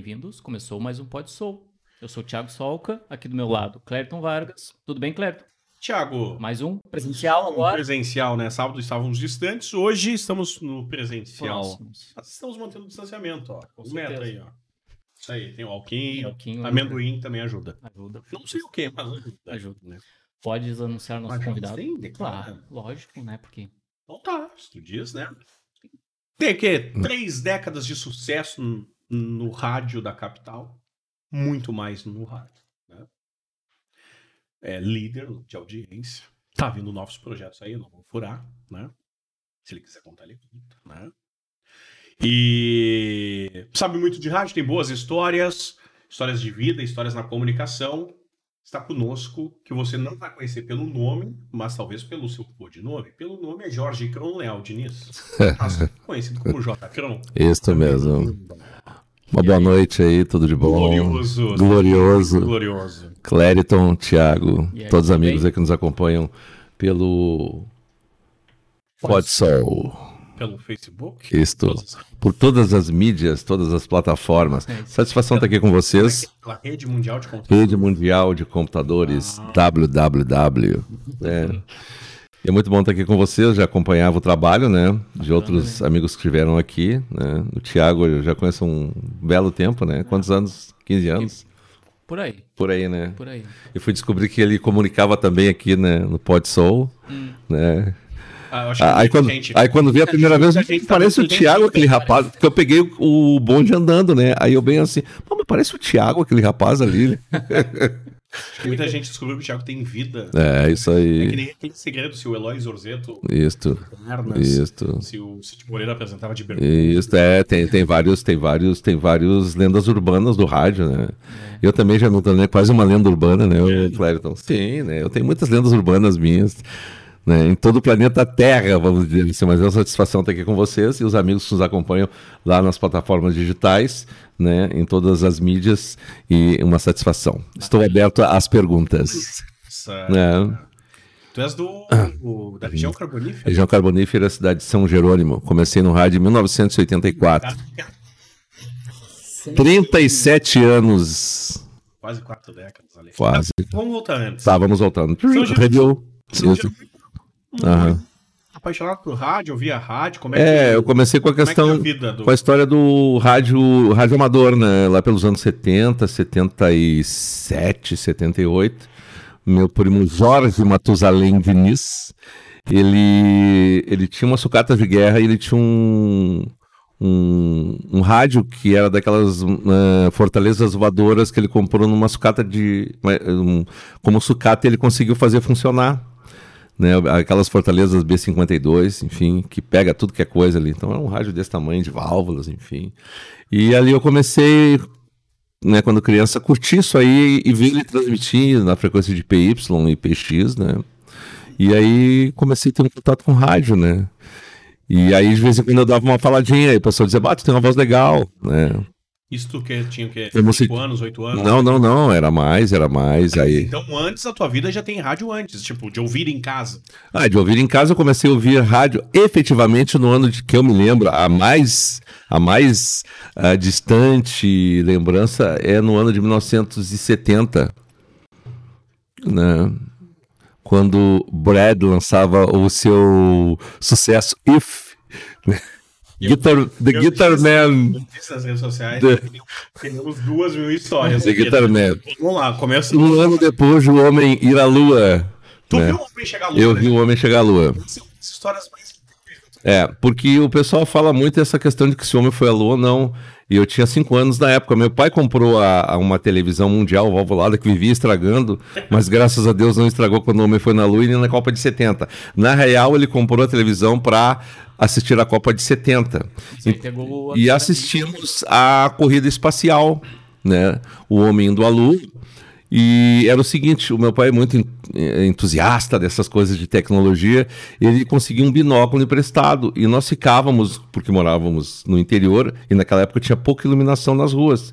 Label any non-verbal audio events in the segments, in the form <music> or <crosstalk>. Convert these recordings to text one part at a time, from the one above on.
Bem-vindos, começou mais um Pod Soul. Eu sou o Thiago Solca, aqui do meu lado, Clériton Vargas. Tudo bem, Clériton? Tiago, Mais um presencial agora. presencial, né? Sábado estávamos distantes, hoje estamos no presencial. Próximos. Mas estamos mantendo o distanciamento, ó. Com Um metro aí, ó. Isso aí, tem o alquim, Alquinho, amendoim também ajuda. Ajuda. Não sei o que, mas ajuda. Ajuda. Né? Podes anunciar nosso Mas convidado? declara. Claro, lógico, né? Porque Então tá, se tu diz, né? Tem que três décadas de sucesso no, rádio da capital. Muito mais no rádio. Né? É líder de audiência. Tá vindo novos projetos aí, não vou furar, né? Se ele quiser contar, ele conta, né? E sabe muito de rádio, tem boas histórias, histórias de vida, histórias na comunicação. Está conosco, que você não vai conhecer pelo nome, mas talvez pelo seu codinome. Pelo nome é Jorge Cron Leal Diniz, <laughs> conhecido como J. Cron. Isso mesmo. Uma boa noite aí, tudo de bom. Glorioso. Glorioso. Glorioso. Clériton, Thiago, aí, todos os amigos aí que nos acompanham pelo Podsol. Pelo Facebook. Isto. Todas as- Por todas as mídias, todas as plataformas. É. Satisfação estar aqui com vocês. Pela rede mundial de conteúdo. Rede Mundial de Computadores, Ah. www. né? <laughs> E é muito bom estar aqui com vocês, já acompanhava o trabalho, né? De outros amigos que estiveram aqui, né? O Thiago eu já conheço um belo tempo, né? Quantos anos? 15 anos? por aí, Por aí, né? por aí. Eu fui descobrir que ele comunicava também aqui né, no Pod Soul, né? Ah, eu acho que Aí quando, gente- aí quando vi a primeira vez, muita gente tá parece o Thiago, gente- aquele rapaz, porque eu peguei o, o bonde andando, né? Aí eu bem assim, "Pô, mas parece o Thiago, aquele rapaz ali. <laughs> né?" acho que muita gente descobriu que o Thiago tem vida. É, isso É que aí. nem aquele segredo se o Eloy Zorzeto, Isto, Pernas, isto. se o Cid Moreira apresentava de bermuda. Isso, é, tem, tem vários, tem vários, tem vários lendas urbanas do rádio, né? Eu também já me tornei quase uma lenda urbana, né, o Clériton? Sim, né? Eu tenho muitas lendas urbanas minhas, né? Em todo o planeta Terra, vamos dizer assim, mas é uma satisfação estar aqui com vocês e os amigos que nos acompanham lá nas plataformas digitais, né? Em todas as mídias e uma satisfação. Estou aberto às perguntas, Essa- né? Tu és do, o- da região carbonífera? Região Carbonífera, cidade de São Jerônimo. Comecei no rádio em 1984. 37 anos. Quase quatro décadas ali. Quase. Vamos voltar antes. Tá, vamos voltando. São. Review. São. Jerônimo, Aham. Apaixonado por rádio, ouvia rádio, como é, É, que... eu comecei com a como é que questão, é a do... com a história do rádio, rádio amador, né? Lá pelos anos 70, 77, 78. Meu primo Jorge Matusalém Diniz, ele, ele tinha uma sucata de guerra e ele tinha um, um, um rádio que era daquelas eh, fortalezas voadoras que ele comprou numa sucata de... um- como sucata ele conseguiu fazer funcionar né, aquelas fortalezas B52, enfim, que pega tudo que é coisa ali. Então é um rádio desse tamanho, de válvulas, enfim. E ali eu comecei, né, quando criança, a curtir isso aí e ver ele transmitir na frequência de PY e PX, né? E aí comecei a ter um contato com rádio, né? E aí, de vez em quando, eu dava uma faladinha, aí o pessoal dizia, bah, tu tem uma voz legal, né? Isso tu que tinha o quê? 5 anos, 8 anos? Não, não, não, era mais, era mais, aí... Então antes a tua vida já tem rádio antes, tipo, de ouvir em casa. Ah, de ouvir em casa eu comecei a ouvir rádio efetivamente no ano de que eu me lembro, a mais a mais ah, distante lembrança é no ano de 1970, né? Quando Brad lançava o seu sucesso If, né? Guitar, The eu Guitar disse- Man, disse nas redes sociais, The- temos duas mil histórias. The. Guitar Man. Vamos lá, começa. Um ano depois o homem ir à lua, Tu né? viu o homem chegar à lua, eu né? vi o homem chegar à lua. As histórias mais É, porque o pessoal fala muito essa questão de que se o homem foi à lua ou não. E eu tinha cinco anos na época. Meu pai comprou a, a uma televisão mundial valvulada que vivia estragando, mas graças a Deus não estragou quando o homem foi na lua e nem na Copa de 70. Na real, ele comprou a televisão para assistir a Copa de 70. Isso aí pegou a- E assistimos a corrida espacial, né? O homem indo à lua. E era o seguinte, o meu pai é muito eh, entusiasta dessas coisas de tecnologia, ele conseguiu um binóculo emprestado e nós ficávamos, porque morávamos no interior e naquela época tinha pouca iluminação nas ruas.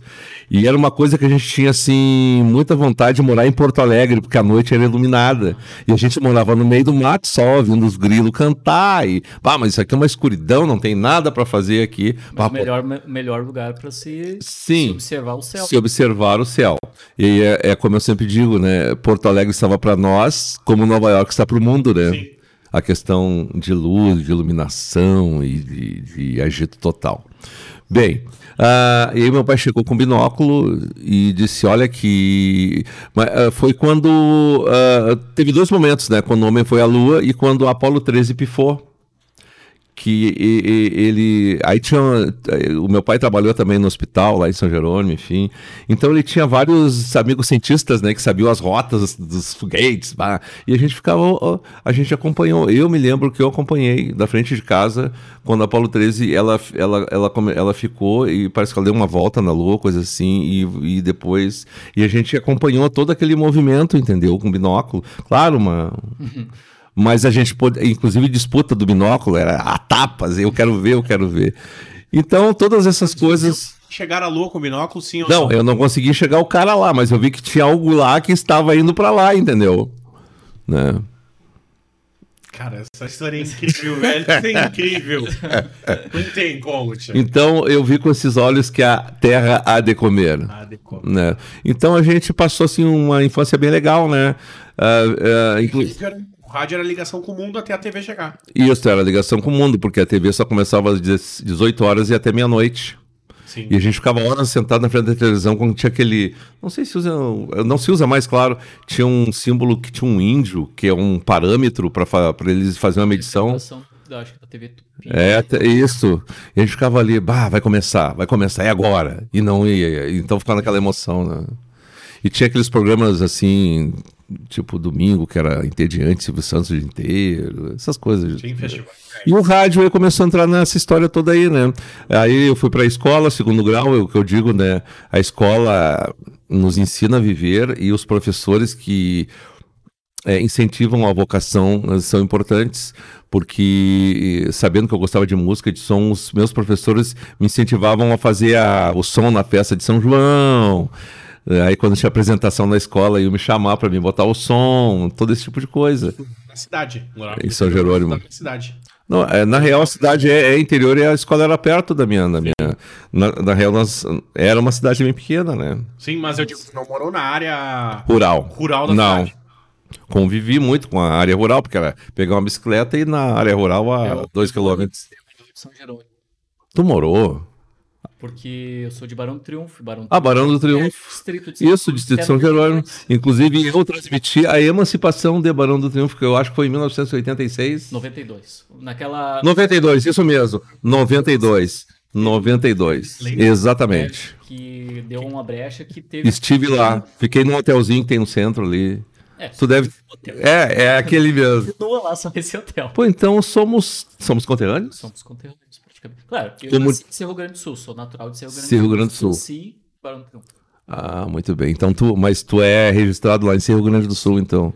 E era uma coisa que a gente tinha assim muita vontade de morar em Porto Alegre, porque a noite era iluminada. E a gente morava no meio do mato só, ouvindo os grilos cantar e, pá, mas isso aqui é uma escuridão, não tem nada para fazer aqui. Pá, o melhor, me- melhor lugar para se, Sim. se observar o céu. se observar o céu. E é, é como eu sempre digo, né? Porto Alegre estava para nós, como Nova York está para o mundo, né? Sim. A questão de luz, de iluminação e de, de agito total. Bem, ah, e aí meu pai chegou com o binóculo e disse, olha que... Mas, ah, foi quando... ah, teve dois momentos, né? Quando o homem foi à Lua e quando o Apolo 13 pifou que ele aí tinha o meu pai trabalhou também no hospital lá em São Jerônimo enfim. Então ele tinha vários amigos cientistas né que sabiam as rotas dos foguetes pá. e a gente ficava a gente acompanhou. Eu me lembro que eu acompanhei da frente de casa quando a Apolo 13 ela ela ela ela ficou e parece que ela deu uma volta na lua coisa assim e, e depois e a gente acompanhou todo aquele movimento entendeu? Com binóculo. Claro uma mas a gente pôde, inclusive disputa do binóculo era a tapas, eu quero ver, eu quero ver. Então, todas essas coisas. Chegar à lua com o binóculo, sim ou Não, eu não consegui chegar o cara lá, mas eu vi que tinha algo lá que estava indo para lá, entendeu? Né? Cara, essa história é incrível, <laughs> velho. Isso é incrível. Não tem como, tia. Então, eu vi com esses olhos que a terra há de comer. Ah, decora. Né? Então, a gente passou assim uma infância bem legal, né? Ah, ah, inclu- O rádio era a ligação com o mundo até a TV chegar. Isso era ligação com o mundo, porque a TV só começava às 18 horas e até meia-noite. Sim. E a gente ficava horas sentado na frente da televisão quando tinha aquele. Não sei se usa. Não se usa mais, claro. Tinha um símbolo que tinha um índio, que é um parâmetro para eles fazerem uma medição. Da- acho que da TV Tupi. É, isso. E a gente ficava ali, bah, vai começar, vai começar, é agora. E não ia. Então ficava naquela emoção, né? E tinha aqueles programas assim, tipo domingo, que era entediante, Silvio Santos o dia inteiro, essas coisas. Sim, festival. E o rádio aí começou a entrar nessa história toda aí, né? Aí eu fui para a escola, segundo grau, é o que eu digo, né? A escola nos ensina a viver e os professores que é, incentivam a vocação eh, são importantes, porque eh, sabendo que eu gostava de música, de som, os meus professores me incentivavam a fazer a- o som na festa de São João. Eh, Aí quando tinha apresentação na escola, iam me chamar para me botar o som, todo esse tipo de coisa. Na cidade. Morava Em São Jerônimo. Na cidade. Não, é, na real, a cidade é, é interior e a escola era perto da minha. Da minha na, na real, nós, era uma cidade bem pequena, né? Sim, mas eu digo, você não morou na área Rural. rural da Não. cidade. Convivi muito com a área rural, porque era pegar uma bicicleta e ir na área rural a Eu- dois quilômetros. São Jerônimo. Tu morou? Porque eu sou de Barão do Triunfo. Barão do Ah, Barão do é Triunfo. distrito de Isso, distrito de São Jerônimo. Inclusive, eu transmiti a emancipação de Barão do Triunfo, que eu acho que foi em 1986. 92. Naquela 92, isso mesmo. 92. 92. Lembra? Exatamente. que deu uma brecha que teve. Estive lá. Fiquei num hotelzinho que tem no centro ali. É, Tu deve. hotel. É, é aquele mesmo. Continua lá só esse hotel. Pô, então somos. Somos conterrâneos? Somos conterrâneos. Claro, eu Como- nasci em Cerro Grande do Sul, sou natural de Cerro Grande Cerro Grande do Sul. Nasci do Triunfo. Ah, muito bem. Então tu, mas tu é registrado lá em Cerro Grande do Sul, então.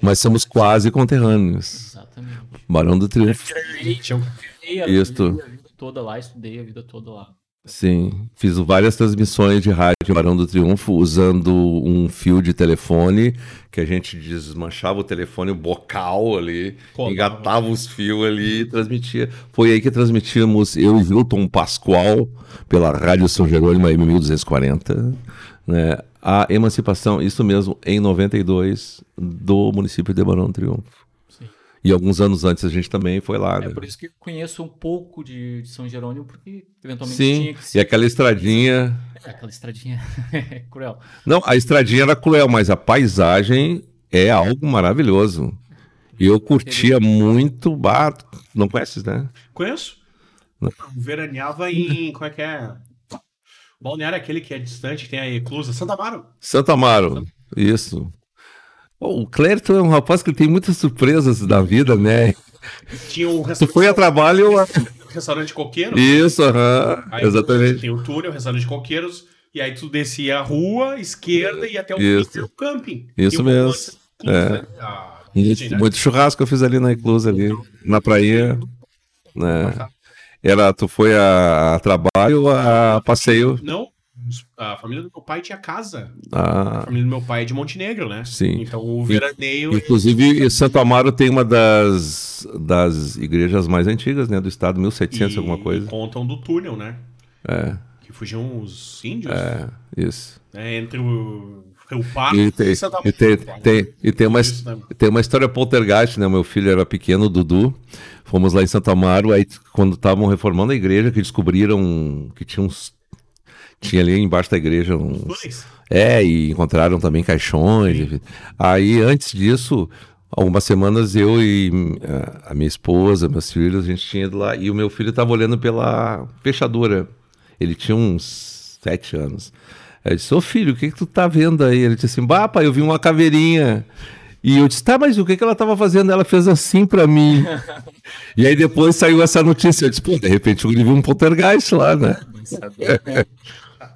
Mas somos quase conterrâneos. Exatamente. Barão do Triunfo. Um- Estudei a, Isto. vida- a vida toda lá, estudei a vida toda lá. Sim. Fiz várias transmissões de rádio Barão do Triunfo usando um fio de telefone que a gente desmanchava o telefone, o bocal ali, Colava. engatava os fios ali e transmitia. Foi aí que transmitimos eu e Hilton Pascoal pela Rádio São Jerônimo AM 1240, né? A emancipação, isso mesmo, em 92 do município de Barão do Triunfo. E alguns anos antes a gente também foi lá, É né? por isso que eu conheço um pouco de, de São Jerônimo, porque eventualmente Sim, tinha que e ser. aquela estradinha. É, aquela estradinha <laughs> cruel. Não, a estradinha era cruel, mas a paisagem é algo maravilhoso. Eu curtia muito. Bah, não conheces, né? Conheço. Não. Veraneava em. Como é que é? Balneário é aquele que é distante, que tem a Eclusa. Santa Amaro. Santo Amaro, isso. O Clérito é um rapaz que tem muitas surpresas na vida, né? Tinha um Tu restaurante, foi a trabalho. restaurante coqueiro. Isso, aham, Aí exatamente. Tem o túnel, restaurante coqueiros. E aí tu descia a rua, esquerda, e até o Isso. camping. Isso mesmo. É. Ah, Muito, né? muito churrasco eu fiz ali na Iclusa, ali, na praia. Né? Era, tu foi a, trabalho ou a passeio? Não, a família do meu pai tinha casa. A Ah, família do meu pai é de Montenegro, né? Sim. Então o veraneio. inclusive, Santo Amaro tem uma das, das igrejas mais antigas né, do estado, 1700 e- alguma e coisa. contam do túnel, né? É, Que fugiam os índios é, isso. né? entre o Rio Pardo E tem, Santa e tem, Maria. tem, e tem, uma, Isso, né? tem uma história poltergeist, né? Meu filho era pequeno, o Dudu. Fomos lá em Santo Amaro, aí quando estavam reformando a igreja, que descobriram que tinha uns. Tinha ali embaixo da igreja uns. Dois. É, e encontraram também caixões. enfim. Aí, antes disso, algumas semanas eu e eh, a minha esposa, meus filhos, a gente tinha ido lá. E o meu filho estava olhando pela fechadura. Ele tinha uns sete anos. Aí Eu disse, ô filho, o que, que tu tá vendo aí? Ele disse assim, bah, pai, eu vi uma caveirinha. E eu disse, tá, mas o que, que ela tava fazendo? Ela fez assim pra mim. <laughs> e aí depois saiu essa notícia. Eu disse, pô, de repente ele viu um poltergeist lá, né? Saber. <laughs>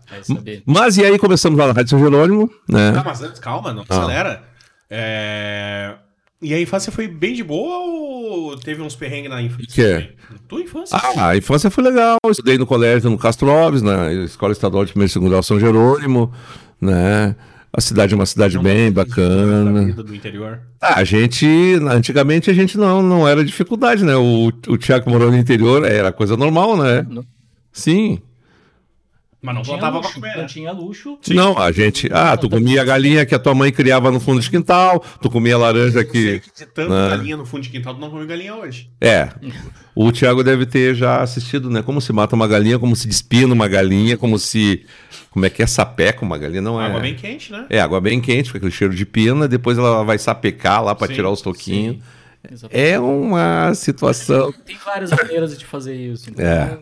Vai saber. Mas e aí começamos lá na Rádio São Jerônimo, né? Tá, mas antes, calma, não Ah. acelera. É... E a infância foi bem de boa ou teve uns perrengues na infância? Que é? Tua infância? Ah, a infância foi legal. Eu Estudei no colégio no Castro Alves, na Escola Estadual de Primeiro e Segundo Grau São Jerônimo, né? A cidade é uma cidade bem Da bacana. vida do interior. Ah, a gente, antigamente a gente não, não era dificuldade, né? O, o Tiago morou no interior, era coisa normal, né? Não, Sim. Mas não pra luxo, comer, não tinha luxo. Não, a gente. Ah, tu comia a galinha que a tua mãe criava no fundo de quintal, tu comia a laranja que. Tanto né? galinha no fundo de quintal, tu não come galinha hoje. É. O Thiago deve ter já assistido, né? Como se mata uma galinha, como se despina uma galinha, como se. Como é que é sapeca uma galinha? Não é. Água bem quente, né? É, água bem quente, com aquele cheiro de pena, depois ela vai sapecar lá para Sim, tirar os toquinhos. Exatamente. É uma situação. Tem várias maneiras de fazer isso. Então, É.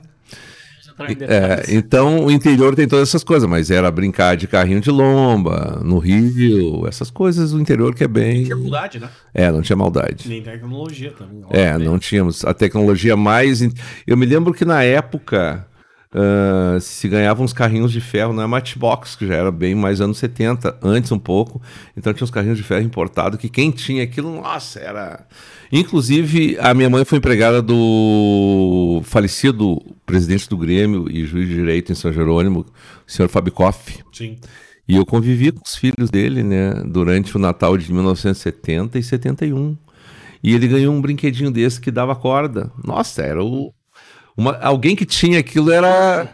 vamos entrar em É, então o interior tem todas essas coisas, mas era brincar de carrinho de lomba, no rio, essas coisas do interior que é bem. Tinha maldade, né? É, não tinha maldade. Nem tecnologia também. É, não tínhamos a tecnologia mais. Eu me lembro que na época ah, se ganhavam uns carrinhos de ferro na Matchbox, que já era bem mais anos 70, antes um pouco. Então tinha uns carrinhos de ferro importados que quem tinha aquilo, nossa, era. Inclusive, a minha mãe foi empregada do falecido presidente do Grêmio e juiz de direito em São Jerônimo, o senhor Fabikoff. Sim. E eu convivi com os filhos dele, né, durante o Natal de 1970 e 71. E ele ganhou um brinquedinho desse que dava corda. Nossa, era o. uma- alguém que tinha aquilo era.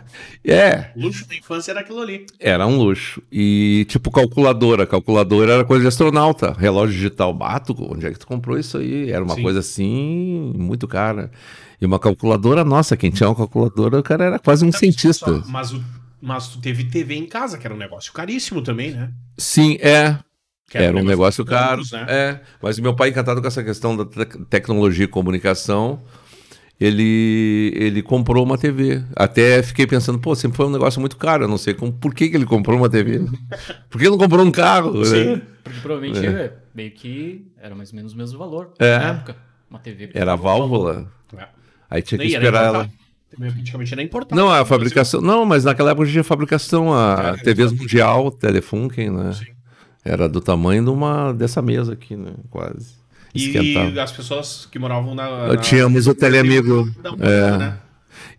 É, luxo da infância era aquilo ali. era um luxo. E tipo calculadora. Calculadora era coisa de astronauta. Relógio digital. Bato, onde é que tu comprou isso aí? Era uma Sim. coisa assim, muito cara. E uma calculadora, nossa, quem tinha uma calculadora, o cara era quase um cientista. Só- mas, o, mas tu teve TV em casa, que era um negócio caríssimo também, né? Sim, é. Que Era um negócio caro. né? É, mas meu pai, encantado com essa questão da tec- tecnologia e comunicação, ele, ele comprou uma TV. Até fiquei pensando, pô, sempre foi um negócio muito caro. Eu não sei como, por que, que ele comprou uma TV. <laughs> Por que ele não comprou um carro? Sim. né? Porque provavelmente é, meio que era mais ou menos o mesmo valor É. na época. Uma TV. Era a válvula. É. Aí tinha que era esperar ela. praticamente era importado. Não, a fabricação. Não, mas naquela época tinha fabricação. A Era, TVs Mundial, Telefunken, né? Sim. Era do tamanho de uma dessa mesa aqui, né? Quase. Esquentava. E as pessoas que moravam na. na... Tínhamos o teleamigo. É. né?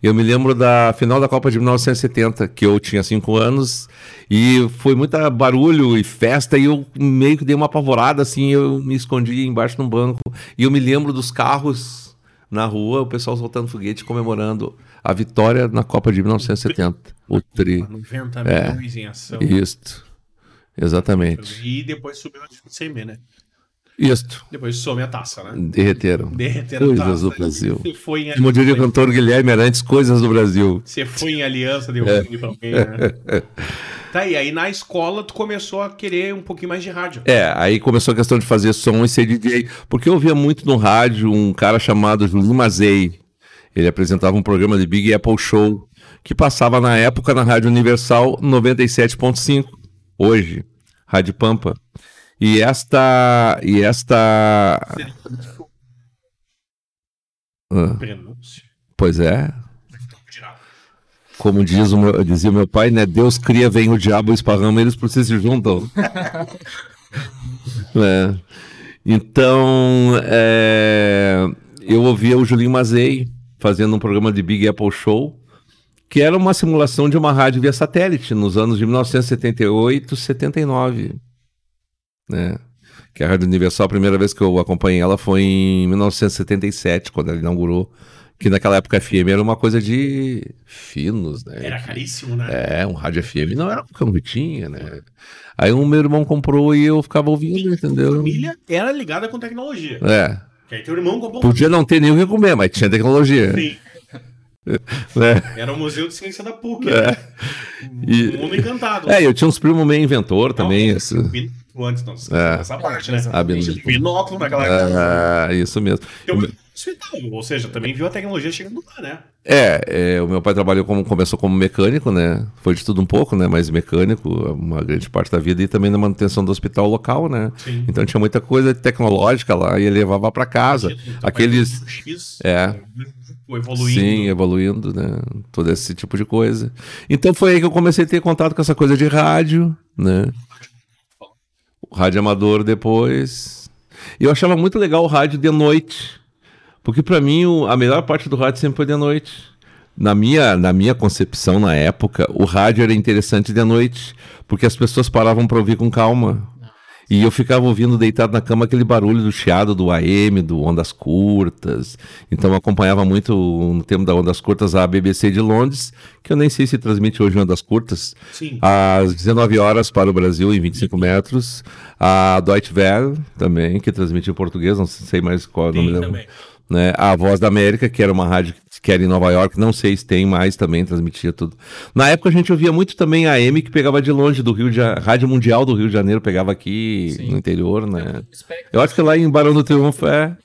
Eu me lembro da final da Copa de 1970, que eu tinha cinco anos, e foi muita barulho e festa, e eu meio que dei uma apavorada, assim, eu me escondi embaixo de um banco. E eu me lembro dos carros na rua, o pessoal soltando foguete, comemorando a vitória na Copa de 1970. O tri. 90 É. milhões em ação. Isto. Exatamente. E depois subiu a CM, né? Isto. Depois some a taça, né? Derreteram. Derreteram a Coisas taça. do Brasil. Você foi em, Como diria o cantor Guilherme Arantes, coisas do Brasil. você foi em aliança, deu É. pra alguém, né? Tá, e aí na escola tu começou a querer um pouquinho mais de rádio. É, aí começou a questão de fazer som e ser DJ. Porque eu ouvia muito no rádio um cara chamado Julinho Mazei. Ele apresentava um programa de Big Apple Show, que passava na época na Rádio Universal 97.5, hoje, Rádio Pampa. E esta. E esta. Ah, Prenúncio. pois é. como diz o meu- dizia o meu pai, né? Deus cria, vem o diabo, esparrama, eles por si se juntam. né? Então, é, eu ouvia o Julinho Mazei fazendo um programa de Big Apple Show, que era uma simulação de uma rádio via satélite nos anos de 1978, 79. Né? Que a Rádio Universal, a primeira vez que eu acompanhei ela foi em 1977, quando ela inaugurou. Que naquela época FM era uma coisa de finos, né? Era caríssimo, né? é, um rádio FM não era um tinha, né? Aí o meu irmão comprou e eu ficava ouvindo, entendeu? família era ligada com tecnologia. É. Que aí teu irmão comprou um Podia não ter nem o que comer, mas tinha tecnologia. Sim. <laughs> Né? Era o Museu de Ciência da PUC. É. né? E- Um mundo encantado. É, eu tinha uns primos meio inventor também. Não, esse- Antes, não. É. Essa parte, né? Ah, binóculo. Binóculo naquela época. É, isso mesmo. Teu hospital, ou seja, também viu a tecnologia chegando lá, né? É, é, o meu pai trabalhou como começou como mecânico, né? Foi de tudo um pouco, né? Mas mecânico, uma grande parte da vida e também na manutenção do hospital local, né? Sim. Então tinha muita coisa tecnológica lá e ele levava para casa. Aqueles X, É. evoluindo. Sim, evoluindo, né? Todo esse tipo de coisa. Então foi aí que eu comecei a ter contato com essa coisa de rádio, né? Rádio amador depois. Eu achava muito legal o rádio de noite. Porque pra mim o- a melhor parte do rádio sempre foi de noite. Na minha, na minha concepção, na época, o rádio era interessante de noite, porque as pessoas paravam para ouvir com calma. E eu ficava ouvindo deitado na cama aquele barulho do chiado do AM, do Ondas Curtas. Então eu acompanhava muito no tempo da Ondas Curtas a BBC de Londres, que eu nem sei se transmite hoje Ondas Curtas, Sim. às 19 horas para o Brasil em 25 metros. A Deutsche Welle também, que transmite em português, não sei mais qual é o nome dela também. Né? A Voz da América, que era uma rádio que era em Nova York, não sei se tem mais também, transmitia tudo. Na época a gente ouvia muito também a AM, que pegava de longe do Rio de Janeiro, Rádio Mundial do Rio de Janeiro, pegava aqui Sim. no interior, né? Espectro, Eu acho que lá em Barão do Triunfo é.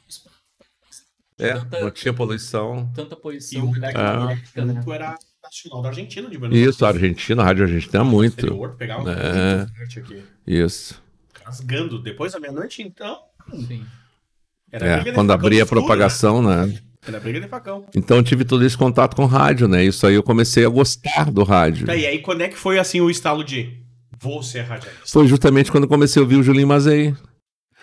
É, Tanta- não tinha poluição. tanta E posição. o moleque muito era nacional da Argentina, de Buenos Isso, a Argentina, a Rádio Argentina, muito. Exterior, pegava É. muito forte aqui. Isso. Rasgando. Depois da meia-noite, então. Sim. Era É, quando abria a escuro, propagação, né? Né? Era briga de facão. Então eu tive todo esse contato com rádio, né? Isso aí eu comecei a gostar do rádio. Tá, e aí, quando é que foi assim o estalo de vou ser radialista? Foi justamente quando eu comecei a ouvir o Julinho Mazei.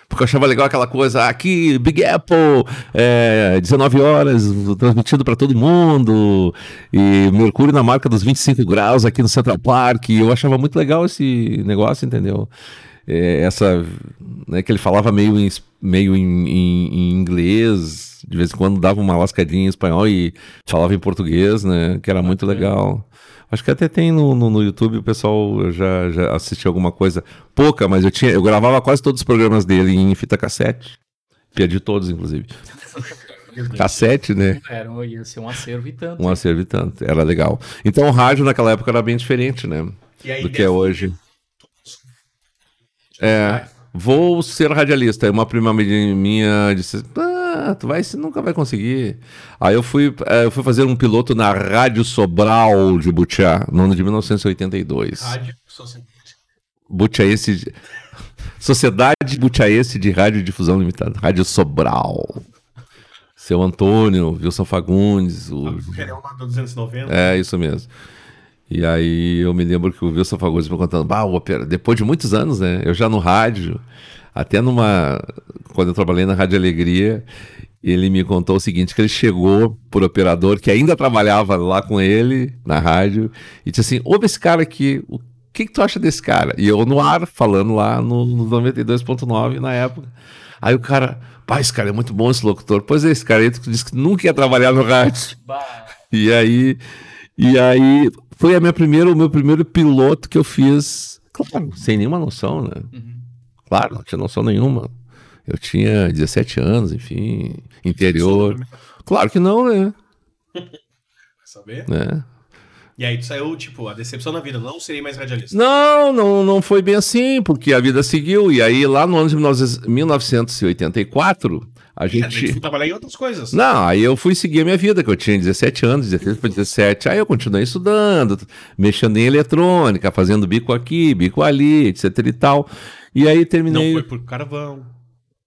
Porque eu achava legal aquela coisa, aqui, Big Apple, é, 19 horas, transmitido para todo mundo, e Mercúrio na marca dos 25 graus aqui no Central Park. Eu achava muito legal esse negócio, entendeu? É, essa, né, que ele falava meio em, meio em, em- em inglês, de vez em quando dava uma lascadinha em espanhol e falava em português, né? Que era muito legal. Acho que até tem no, no, no YouTube, o pessoal já, já assistiu alguma coisa. Pouca, mas eu tinha. Eu gravava quase todos os programas dele em fita cassete. Perdi todos, inclusive. <laughs> Cassete, né? Era, ia ser um acervo e tanto. Um acervo e tanto. Era legal. Então o rádio naquela época era bem diferente, né? Do que é hoje. É. Vou ser radialista. Uma prima minha disse: Ah, tu vai, você nunca vai conseguir. Aí eu fui, eh, eu fui fazer um piloto na Rádio Sobral de Butiá, no ano de 1982. Rádio Sociedade. Butiaense. de- <laughs> Sociedade Butiaense de Radiodifusão Limitada. Rádio Sobral. Seu Antônio, Wilson Fagundes, o Real da 290. é, isso mesmo. E aí eu me lembro que o Wilson Fagundes me contando, bah, opera... depois de muitos anos, né? Eu já no rádio, até numa. Quando eu trabalhei na Rádio Alegria, ele me contou o seguinte: que ele chegou por operador que ainda trabalhava lá com ele na rádio, e disse assim: ouve esse cara aqui, o que, que tu acha desse cara? E eu no ar, falando lá no, no 92.9 na época. Aí o cara, pá, esse cara é muito bom, esse locutor. Pois é, esse cara aí disse que nunca ia trabalhar no rádio. Bah, E aí, e aí foi a minha primeira, o meu primeiro piloto que eu fiz, claro, sem nenhuma noção, né? Uhum. Claro, não tinha noção nenhuma. Eu tinha 17 anos, enfim, interior. Claro que não, né? <laughs> Vai saber? né? E aí tu saiu, tipo, a decepção na vida. Não serei mais radialista. Não, não, não foi bem assim, porque a vida seguiu. E aí, lá no ano de 1984, a gente. foi trabalhar em outras coisas. Não, aí eu fui seguir a minha vida, que eu tinha 17 anos, 16 para 17. Aí eu continuei estudando, mexendo em eletrônica, fazendo bico aqui, bico ali, etc e tal. E aí Não terminei. foi por carvão.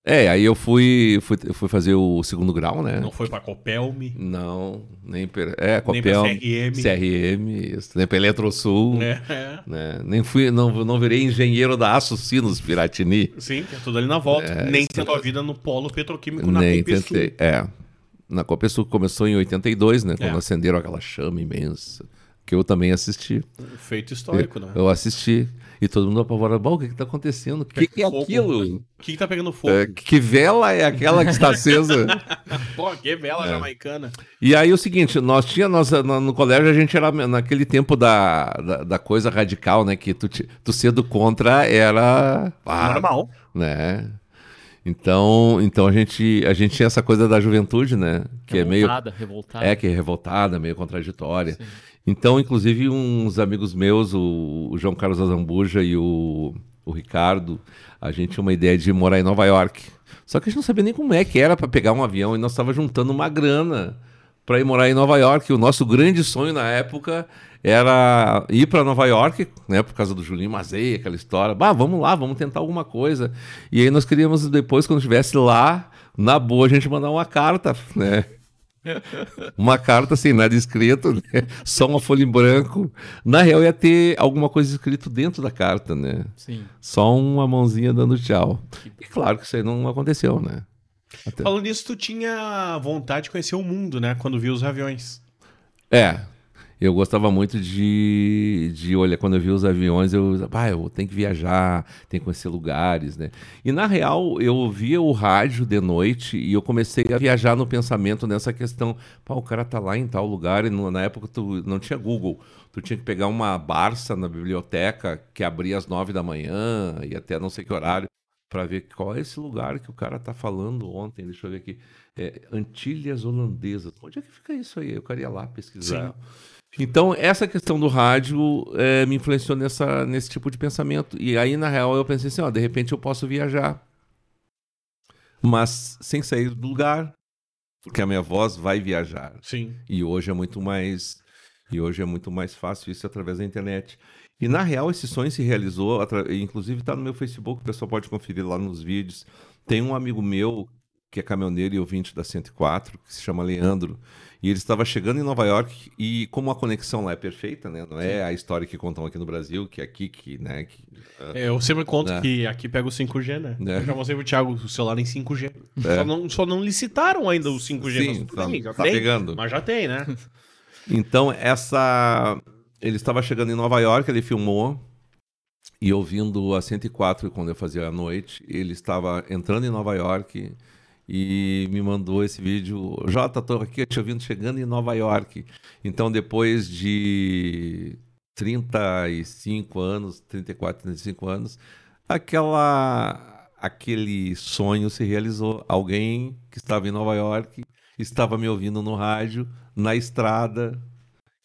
É, aí eu fui, fui, fui fazer o segundo grau, né? Não foi pra Copelme, Não, nem per... É, nem pra CRM. CRM, isso, nem pra Eletrosul, É, é. né? Nem fui, não, não virei engenheiro da Aço Sinos Piratini. Sim, que é tudo ali na volta. É, nem isso tendo a vida no polo petroquímico na Nem Copesul. tentei. É. Na Copesul começou em 82, né? Quando É. acenderam aquela chama imensa. Que eu também assisti. Feito histórico, né? Eu assisti. E todo mundo apavorado. "Bom, O que que tá acontecendo? O que, que é Fogo. aquilo? O que, que tá pegando fogo? É, que vela é aquela que está acesa? <laughs> Pô, que vela É. jamaicana. E aí o seguinte, nós tinha nós, no, no colégio a gente era naquele tempo da, da, da coisa radical, né? Que tu, tu ser do contra era. ah, Normal. né? Então, então a gente a gente tinha essa coisa da juventude, né? Que é meio revoltada, revoltada. é que é revoltada, meio contraditória. Sim. Então, inclusive uns amigos meus, o, o João Carlos Azambuja e o, o Ricardo, a gente tinha uma ideia de morar em Nova York. Só que a gente não sabia nem como é que era para pegar um avião e nós estava juntando uma grana para ir morar em Nova York. O nosso grande sonho na época era ir para Nova York, né, por causa do Julinho Mazei, aquela história. Bah, vamos lá, vamos tentar alguma coisa. E aí nós queríamos depois quando estivesse lá, na boa a gente mandar uma carta, né? Uma carta sem nada escrito, né? Só uma folha em branco. Na real ia ter alguma coisa escrito dentro da carta, né? Sim. Só uma mãozinha dando tchau. E claro que isso aí não aconteceu, né? Até- Falando nisso, tu tinha vontade de conhecer o mundo, né? Quando viu os aviões. É. Eu gostava muito de, de olhar, quando eu via os aviões, eu, ah, eu tenho que viajar, tenho que conhecer lugares, né? E na real, eu ouvia o rádio de noite e eu comecei a viajar no pensamento nessa questão. Pá, o cara tá lá em tal lugar e na época tu não tinha Google. Tu tinha que pegar uma Barça na biblioteca que abria às nove da manhã e até não sei que horário para ver qual é esse lugar que o cara tá falando ontem. Deixa eu ver aqui. É, Antilhas Holandesas. Onde é que fica isso aí? Eu queria lá pesquisar. Então, essa questão do rádio eh, me influenciou nessa, nesse tipo de pensamento. E aí, na real, eu pensei assim, ó, de repente eu posso viajar. Mas sem sair do lugar, porque a minha voz vai viajar. Sim. E hoje é muito mais e hoje é muito mais fácil isso através da internet. E na real esse sonho se realizou, inclusive está no meu Facebook, o pessoal pode conferir lá nos vídeos. Tem um amigo meu que é caminhoneiro e ouvinte da 104, que se chama Leandro, e ele estava chegando em Nova York e como a conexão lá é perfeita, né? Não é a história que contam aqui no Brasil, que é aqui que, né, que É, Eu sempre conto É. que aqui pega o 5G, né? É. Eu já mostrei pro Thiago o celular em 5G. É. Só, não, só não licitaram ainda o 5G. Sim, mas tá- bem, tá tem, pegando. Mas já tem, né? <laughs> Então, essa. Ele estava chegando em Nova York, ele filmou. E ouvindo a 104 quando eu fazia a noite, ele estava entrando em Nova York e me mandou esse vídeo. Jota, tô aqui te ouvindo chegando em Nova York. Então, depois de 35 anos, 34, 35 anos, aquela aquele sonho se realizou. Alguém que estava em Nova York estava me ouvindo no rádio, na estrada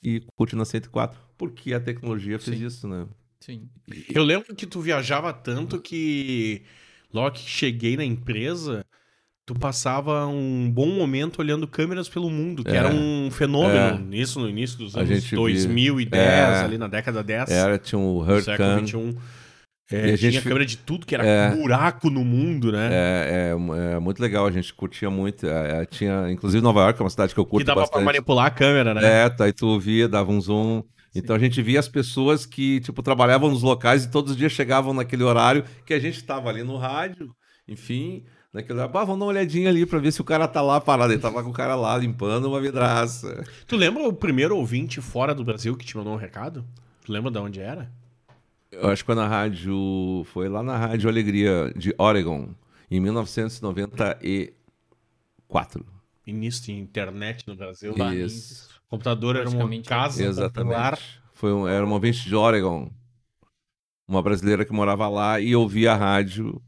e curte na 104. Porque a tecnologia fez Sim. isso, né? Sim. Eu lembro que tu viajava tanto que logo que cheguei na empresa, tu passava um bom momento olhando câmeras pelo mundo, que É. era um fenômeno É. isso no início dos anos gente via- 2010, É. ali na década 10 Era, tinha o do século Hurricane. XXI. E É, a tinha gente fi- câmera de tudo que era É. buraco no mundo, né? É, é, é muito legal, a gente curtia muito. É, é, tinha, inclusive Nova York é uma cidade que eu curto que dava pra bastante. manipular a câmera, né? É, tá, aí tu via, dava um zoom. Então a gente via as pessoas que, tipo, trabalhavam nos locais e todos os dias chegavam naquele horário que a gente estava ali no rádio, enfim, naquele horário, ah, vamos dar uma olhadinha ali pra ver se o cara tá lá parado. Ele tava com o cara lá limpando uma vidraça. Tu lembra o primeiro ouvinte fora do Brasil que te mandou um recado? Tu lembra de onde era? Eu acho que foi na rádio, foi lá na Rádio Alegria de Oregon, em 1994. Início de internet no Brasil. Isso. Computador era uma casa popular. Exatamente. Foi um, era uma ouvinte de Oregon. Uma brasileira que morava lá e ouvia a rádio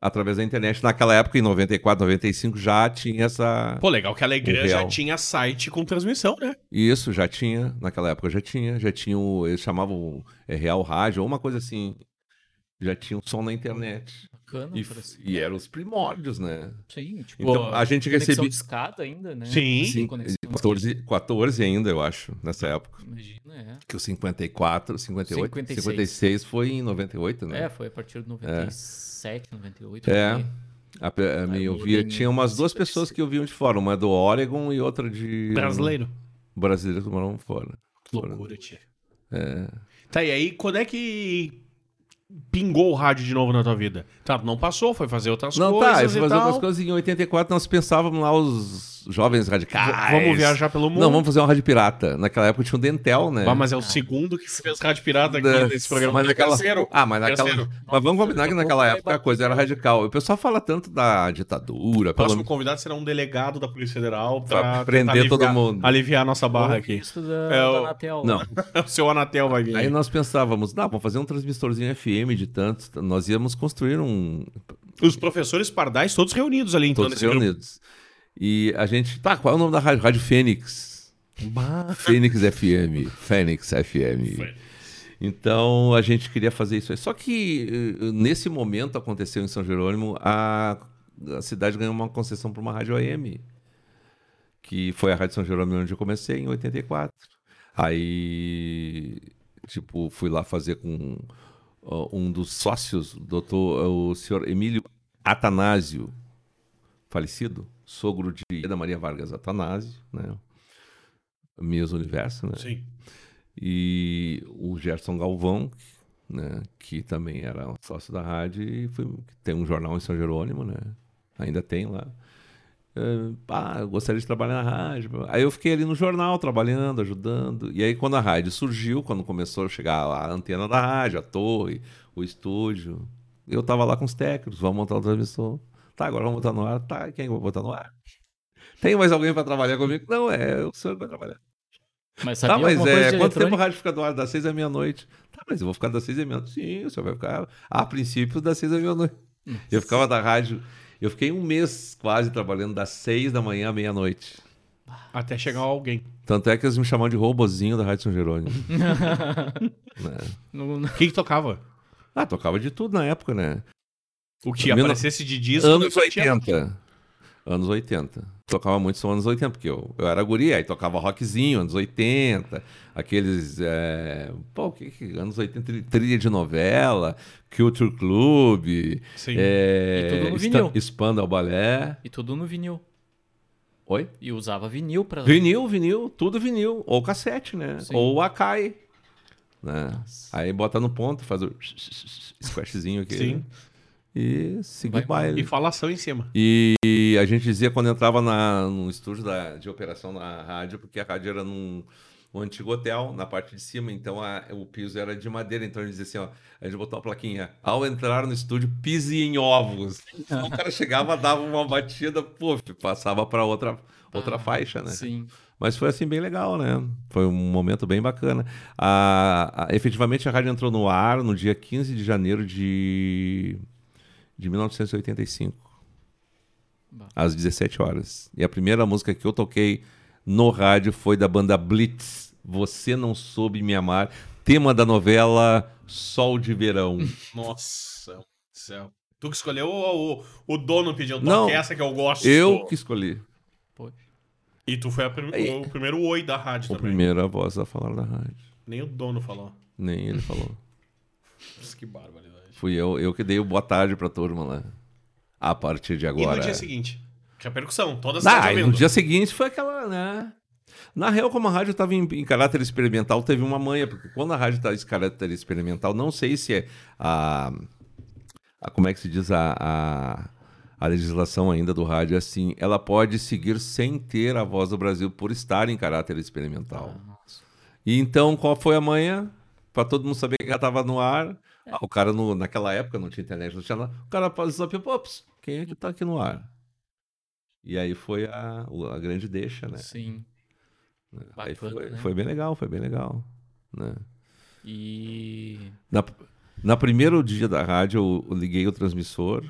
através da internet. Naquela época, em 94, 95, já tinha essa. Pô, legal que a Alegria O já tinha site com transmissão, né? Isso, já tinha. Naquela época já tinha. Já tinha o. Eles chamavam é, Real Rádio, ou uma coisa assim. Já tinha um som na internet. Bacana. E, parece. e eram os primórdios, né? Sim, tipo, Então, a gente conexão recebia- escada ainda, né? Sim. Sim, conexão de 14, 14 ainda, eu acho, nessa época. Imagina, é. Que o 54, 58, 56. 56 foi em 98, né? É, foi a partir de 97, 98. É. por aí. A, a minha Aí ouvia, mudem tinha umas duas pessoas que ouviam de fora, uma do Oregon e outra de. Brasileiro. Brasileiro que moravam fora. Que loucura, tia. É. Tá, e aí, quando é que pingou o rádio de novo na tua vida? Tá, não passou, foi fazer outras Não, coisas tá, eu fui fazer tal. outras coisas. Em 84 nós pensávamos lá os jovens radicais. Vamos viajar pelo mundo. Não, vamos fazer uma rádio pirata. Naquela época tinha o Dentel, né? Ah, mas é o segundo que fez rádio pirata aqui Da- nesse programa. Mas naquela... Terceiro. Ah, mas naquela. Terceiro. Mas vamos combinar que naquela época a coisa era radical. O pessoal fala tanto da ditadura, O próximo pelo... convidado será um delegado da Polícia Federal Pra pra prender tentar todo aliviar- mundo. Aliviar a nossa barra aqui. Da, É o- Anatel. Não. <laughs> o seu Anatel vai vir. Aí nós pensávamos, não, vamos fazer um transmissorzinho FM de tantos. Nós íamos construir um. Os professores pardais todos reunidos ali, então, Todos nesse grupo. reunidos. E a gente. Tá, qual é o nome da rádio? Rádio Fênix. Fênix FM. Fênix FM. Então a gente queria fazer isso aí. Só que eh, nesse momento aconteceu em São Jerônimo, a, a cidade ganhou uma concessão para uma rádio AM, que foi a Rádio São Jerônimo onde eu comecei, em 84. Aí, tipo, fui lá fazer com um dos sócios, doutor, o senhor Emílio Atanásio, falecido, sogro de da Maria Vargas Atanásio, né? Mias Universo, né? Sim. e o Gerson Galvão, né, que também era sócio da rádio e foi- tem um jornal em São Jerônimo, né? Ainda tem lá. Ah, eu gostaria de trabalhar na rádio. Aí eu fiquei ali no jornal trabalhando, ajudando. E aí quando a rádio surgiu, quando começou a chegar a antena da rádio, a torre, o estúdio, eu tava lá com os técnicos, vamos montar o transmissor. Tá, agora vamos botar no ar. Tá, quem vai botar no ar? <laughs> Tem mais alguém para trabalhar comigo? Não, é o senhor que vai trabalhar. Mas sabia Tá, mas é, quanto tempo eletrônica? rádio fica do ar? Das seis à meia-noite. Tá, mas eu vou ficar das seis à meia-noite. Sim, o senhor vai ficar. A princípio, das seis à meia-noite. Eu ficava da rádio. Eu fiquei um mês quase trabalhando das seis da manhã à meia-noite. Até chegar alguém. Tanto é que eles me chamavam de robozinho da Rádio São Jerônimo. <laughs> né? No- O que que tocava? Ah, tocava de tudo na época, né? O que aparecesse de disco... Anos eu tinha- 80. Anos 80. Tocava muito são anos 80, porque eu, eu era guri, aí tocava rockzinho, anos 80, aqueles. É, pô, o que, que anos 80, tri- trilha de novela, Culture Club, Sim. é, E tudo no vinil. Expanda ao Balé. E tudo no vinil. Oi? E usava vinil pra. Vinil, vinil, tudo vinil. Ou cassete, né? Sim. Ou Akai. Né? Aí bota no ponto, faz o <laughs> squashzinho aqui. Sim. E segue Vai- o baile. E falação em cima. E a gente dizia quando entrava na, no estúdio da- de operação na rádio, porque a rádio era num, um antigo hotel, na parte de cima, então a- o piso era de madeira, então a gente dizia assim, ó, a gente botou uma plaquinha, ao entrar no estúdio, pise em ovos. Então o cara chegava, dava uma batida, pô, passava para outra, outra Ah, faixa, né? Sim. Mas foi assim bem legal, né? Foi um momento bem bacana. A, a- efetivamente a rádio entrou no ar no dia 15 de janeiro de, de 1985, Bah. às 17 horas. E a primeira música que eu toquei no rádio foi da banda Blitz, Você Não Soube Me Amar, tema da novela Sol de Verão. <laughs> Nossa céu. Tu que escolheu ou o, o dono pediu? Não. essa que eu gosto. eu que escolhi. Poxa. E tu foi prim- Aí- o primeiro oi da rádio O também. primeiro a voz a falar da rádio. Nem o dono falou. Nem ele falou. <laughs> Que barbaridade. Fui eu, eu que dei o boa tarde pra turma lá. A partir de agora. E no dia seguinte? Repercussão, todas Ah, as e no dia seguinte foi aquela, né? Na real, como a rádio estava em, em caráter experimental, teve uma manha, porque quando a rádio está em caráter experimental, não sei se é a. a- como é que se diz a, a, a legislação ainda do rádio, é assim, ela pode seguir sem ter a voz do Brasil por estar em caráter experimental. E então, qual foi a manha? Para todo mundo saber que ela estava no ar. Ah, o cara, no, naquela época, não tinha internet, não tinha nada. O cara passou up, ops, quem é que tá aqui no ar? E aí foi a, o- a grande deixa, né? Sim. Aí Bacana, foi, né? foi bem legal, foi bem legal. Né? E. Na, na primeiro dia da rádio, eu, eu liguei o transmissor,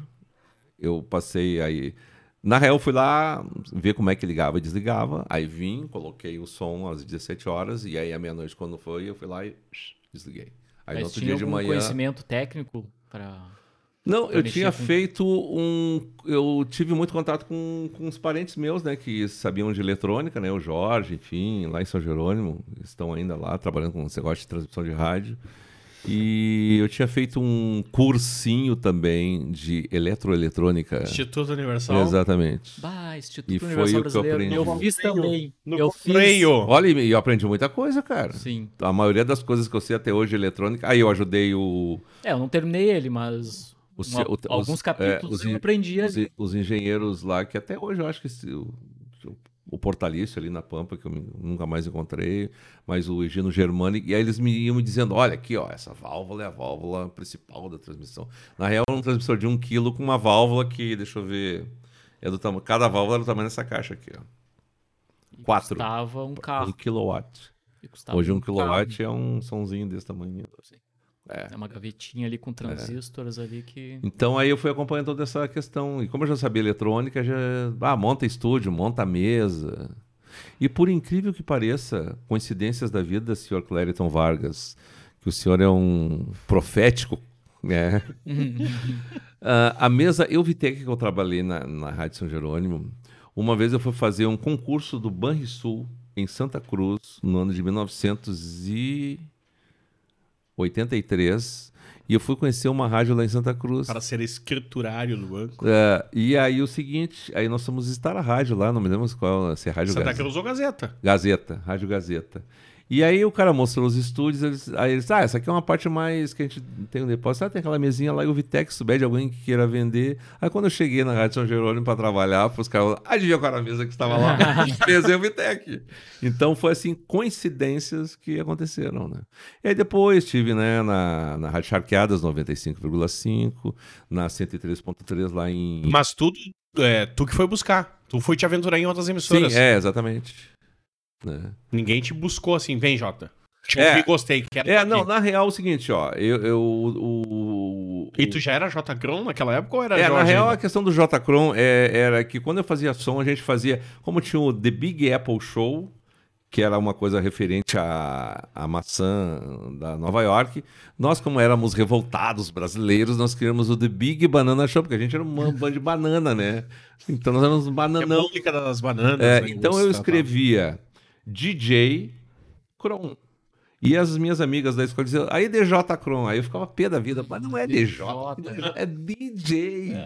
eu passei aí. Na real, eu fui lá ver como é que ligava e desligava. Aí vim, coloquei o som às 17 horas, e aí à meia-noite, quando foi, eu fui lá e desliguei. Aí no Mas outro tinha dia de algum manhã. conhecimento técnico para. Não, pra eu tinha com- feito um. Eu tive muito contato com, com os parentes meus, né? Que sabiam de eletrônica, né? O Jorge, enfim, lá em São Jerônimo, estão ainda lá trabalhando com esse negócio de transmissão de rádio. E eu tinha feito um cursinho também de eletroeletrônica. Instituto Universal. Exatamente. Bah, Instituto E foi Universal o que eu aprendi. Eu fiz também. No eu freio. Olha, e eu aprendi muita coisa, cara. fiz. Sim. A maioria das coisas que eu sei até hoje eletrônica. Aí eu ajudei o. É, eu não terminei ele, mas o, uma- o- alguns os- capítulos é, os eu en- aprendi os, os engenheiros lá, que até hoje eu acho que esse- o, Portalício ali na Pampa, que eu nunca mais encontrei, mas o Egino Germani, e aí eles me iam me dizendo: olha, aqui, ó, essa válvula é a válvula principal da transmissão. Na real, é um transmissor de um quilo com uma válvula que, deixa eu ver, é do tamanho. Cada válvula é do tamanho dessa caixa aqui, ó. Quatro. Custava um Um carro. kilowatt. E custava Hoje um carro. kilowatt é um somzinho desse tamanho. É uma gavetinha ali com transistores ali que. Então aí eu fui acompanhando toda essa questão. E como eu já sabia eletrônica, já. Ah, monta estúdio, monta mesa. E por incrível que pareça, coincidências da vida, senhor Clériton Vargas, que o senhor é um profético, né? <laughs> Ah, a mesa Euvitec que eu trabalhei na, na Rádio São Jerônimo, uma vez eu fui fazer um concurso do Banrisul em Santa Cruz, no ano de 1983, e eu fui conhecer uma rádio lá em Santa Cruz. Para ser escriturário no banco. É, e aí o seguinte, aí nós fomos estar a rádio lá, não me lembro qual, se é Rádio Santa Gazeta. Cruz ou Gazeta. Gazeta, Rádio Gazeta. E aí o cara mostrou os estúdios, eles, aí eles, ah, essa aqui é uma parte mais que a gente tem um depósito, ah, tem aquela mesinha lá e o Vitex, souber de alguém que queira vender. Aí quando eu cheguei na Rádio São Jerônimo para trabalhar, os caras, adivinha qual era a mesa que estava lá? Mesa o Vitec. Então foi assim, coincidências que aconteceram, né? E aí depois tive, né, na, na Rádio Charqueadas 95,5, na 103.3 lá em... Mas tudo, é, tu que foi buscar. Tu foi te aventurar em outras Sim, emissoras. é, exatamente. Né? Ninguém te buscou assim, vem, Jota. Te É. gostei. Quero É, não, aqui. na real é o seguinte, ó, eu... eu o, E tu já era J. Gron naquela época ou era É, Jorge na real, a ainda? questão do J-Cron é, era que quando eu fazia som, a gente fazia. Como tinha o The Big Apple Show, que era uma coisa referente à, à maçã da Nova York, nós, como éramos revoltados brasileiros, nós criamos o The Big Banana Show, porque a gente era uma banda de banana, né? Então nós éramos É bananão. República das Bananas. É, né, então eu escrevia DJ Cron. E as minhas amigas da escola diziam, aí DJ Cron. Aí eu ficava pé da vida, mas não é DJ, é DJ.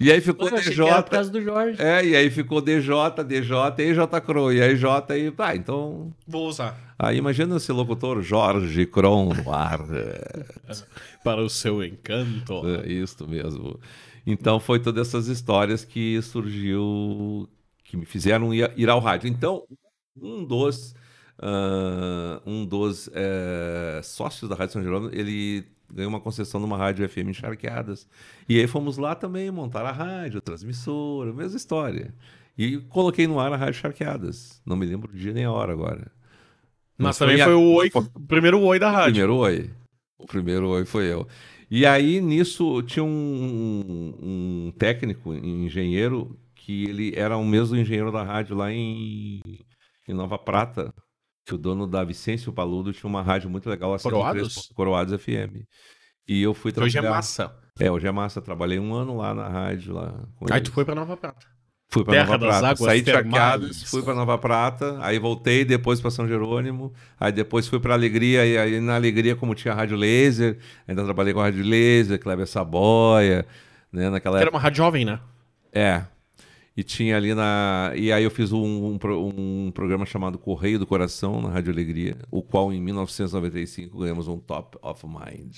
E aí ficou Pô, por DJ. causa do Jorge. É, e aí ficou DJ, DJ, e aí J Cron. E aí J e. Ah, então. Vou usar. Aí imagina esse locutor Jorge Cron no ar. É, <laughs> Para o seu encanto. é isso mesmo. Então foi todas essas histórias que surgiu, que me fizeram ir, ir ao rádio. Então, um dos, ah, um dos eh, sócios da Rádio São Jerônimo, ele ganhou uma concessão numa rádio FM encharqueadas. E aí fomos lá também montar a rádio, a transmissora, mesma história. E coloquei no ar a Rádio Charqueadas. Não me lembro o dia nem a hora agora. Mas foi também a- foi o, oi, o primeiro oi da o rádio. primeiro oi. O primeiro oi foi eu. E aí, nisso, tinha um, um técnico, um engenheiro, que ele era o mesmo engenheiro da rádio lá em, em Nova Prata, que o dono da Vicêncio Paludo tinha uma rádio muito legal, a Coroados? 103, Coroados FM. E eu fui Hoje é trabalhar... massa. É, hoje é massa. Trabalhei um ano lá na rádio. Lá Aí tu foi pra Nova Prata. Fui pra Terra Nova das Prata. águas Saí de. Charqueadas, fui pra Nova Prata, aí voltei depois pra São Jerônimo, aí depois fui pra Alegria, e aí na Alegria, como tinha Rádio Laser, ainda trabalhei com a Rádio Laser, Kleber Saboia, né, naquela Era época. uma rádio jovem, né? É. E tinha ali na. E aí eu fiz um, um, um programa chamado Correio do Coração na Rádio Alegria, o qual em 1995 ganhamos um Top of Mind.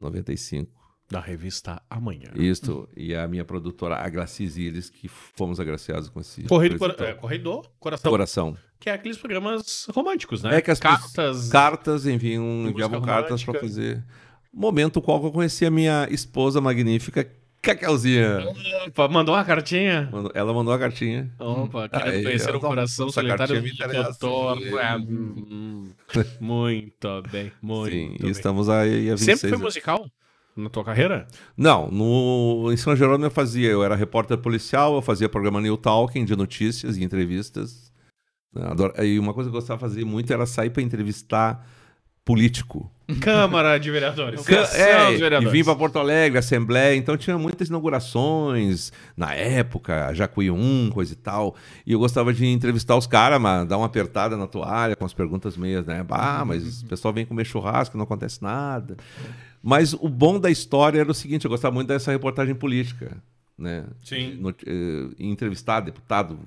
95. Da revista Amanhã. Isto. E a minha produtora, a Glacis Ziles, que fomos agraciados com esse. Correio do, Cora... é, Correio do Coração. Coração. Que é aqueles programas românticos, né? É que as Cartas. Cartas, enviam, enviavam cartas para fazer. Momento qual que eu conheci a minha esposa magnífica, Cacauzinha. Opa, mandou uma cartinha? Mandou- Ela mandou a cartinha. Opa, Aí, querendo conhecer o não- coração solitário. Ah, hum, <laughs> Muito bem, muito Sim, bem. estamos aí há 26 Sempre foi musical? Na tua carreira? Não, no, em São Jerônimo eu fazia, eu era repórter policial, eu fazia programa New Talking de notícias e entrevistas. Adoro- E uma coisa que eu gostava de fazer muito era sair para entrevistar político. Câmara de Vereadores. Sessão É, dos e vereadores. vim para Porto Alegre, Assembleia, então tinha muitas inaugurações na época, Jacuí 1, coisa e tal. E eu gostava de entrevistar os caras, mas dar uma apertada na toalha com as perguntas meias, né? Ah, mas o pessoal vem comer churrasco, não acontece nada. Mas o bom da história era o seguinte, eu gostava muito dessa reportagem política. Né? Sim. No- eh, entrevistar deputado,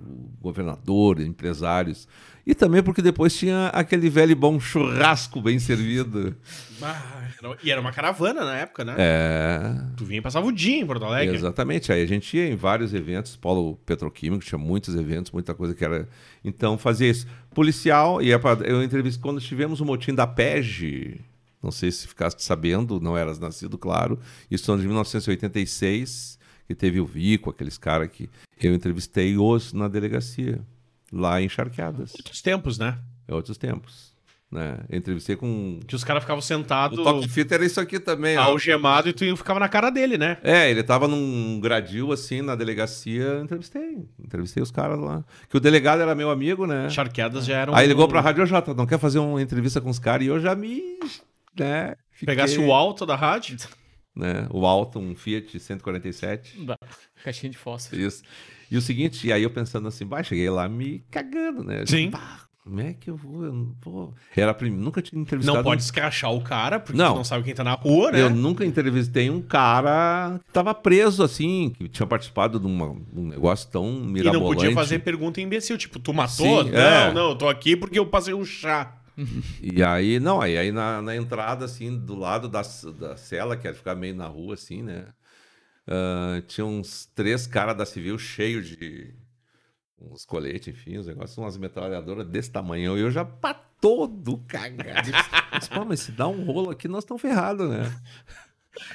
governador, empresários. E também porque depois tinha aquele velho bom churrasco bem servido. Ah, e era uma caravana na época, né? É. Tu vinha e passava o dia em Porto Alegre. Exatamente. Aí a gente ia em vários eventos, polo petroquímico, tinha muitos eventos, muita coisa que era. Então fazia isso. Policial, ia pra... eu entrevistei quando tivemos o motim da PEG. Não sei se ficaste sabendo, não eras nascido, claro. Isso ano de 1986, que teve o Vico, aqueles caras que eu entrevistei os na delegacia, lá em Charqueadas. Outros tempos, né? É outros tempos. Né? Entrevistei com. Que os caras ficavam sentados, O toque de fita era isso aqui também, ó. algemado, e tu ficava na cara dele, né? É, ele tava num gradil assim na delegacia, entrevistei. Entrevistei os caras lá. Que o delegado era meu amigo, né? Charqueadas já eram. Aí ligou pra Rádio Jota, não quer fazer uma entrevista com os caras? E eu já me. Né, fiquei, Pegasse o alto da rádio. <laughs> Né, o alto, um Fiat 147. Bah, Caixinha de fósforo. Isso. E o seguinte, e aí eu pensando assim, bah, cheguei lá me cagando, né? Sim. Bah, como é que eu vou? Eu não vou. Era prim... Nunca tinha entrevistado. Não pode escrachar o cara, porque Não. não sabe quem tá na rua, né? Eu nunca entrevistei um cara que tava preso assim, que tinha participado de uma- um negócio tão E mirabolante. não podia fazer pergunta imbecil, tipo, tu matou? Sim, não, é. não, eu tô aqui porque eu passei um chá. <laughs> E aí, não, aí, aí na, na entrada, assim, do lado da, da cela, que era ficar meio na rua, assim, né? ah, tinha uns três caras da civil cheios de uns coletes, enfim, os negócios, umas metralhadoras desse tamanho. E eu já pra todo cagado. Mas, pô, mas se dá um rolo aqui, nós estamos ferrados, né?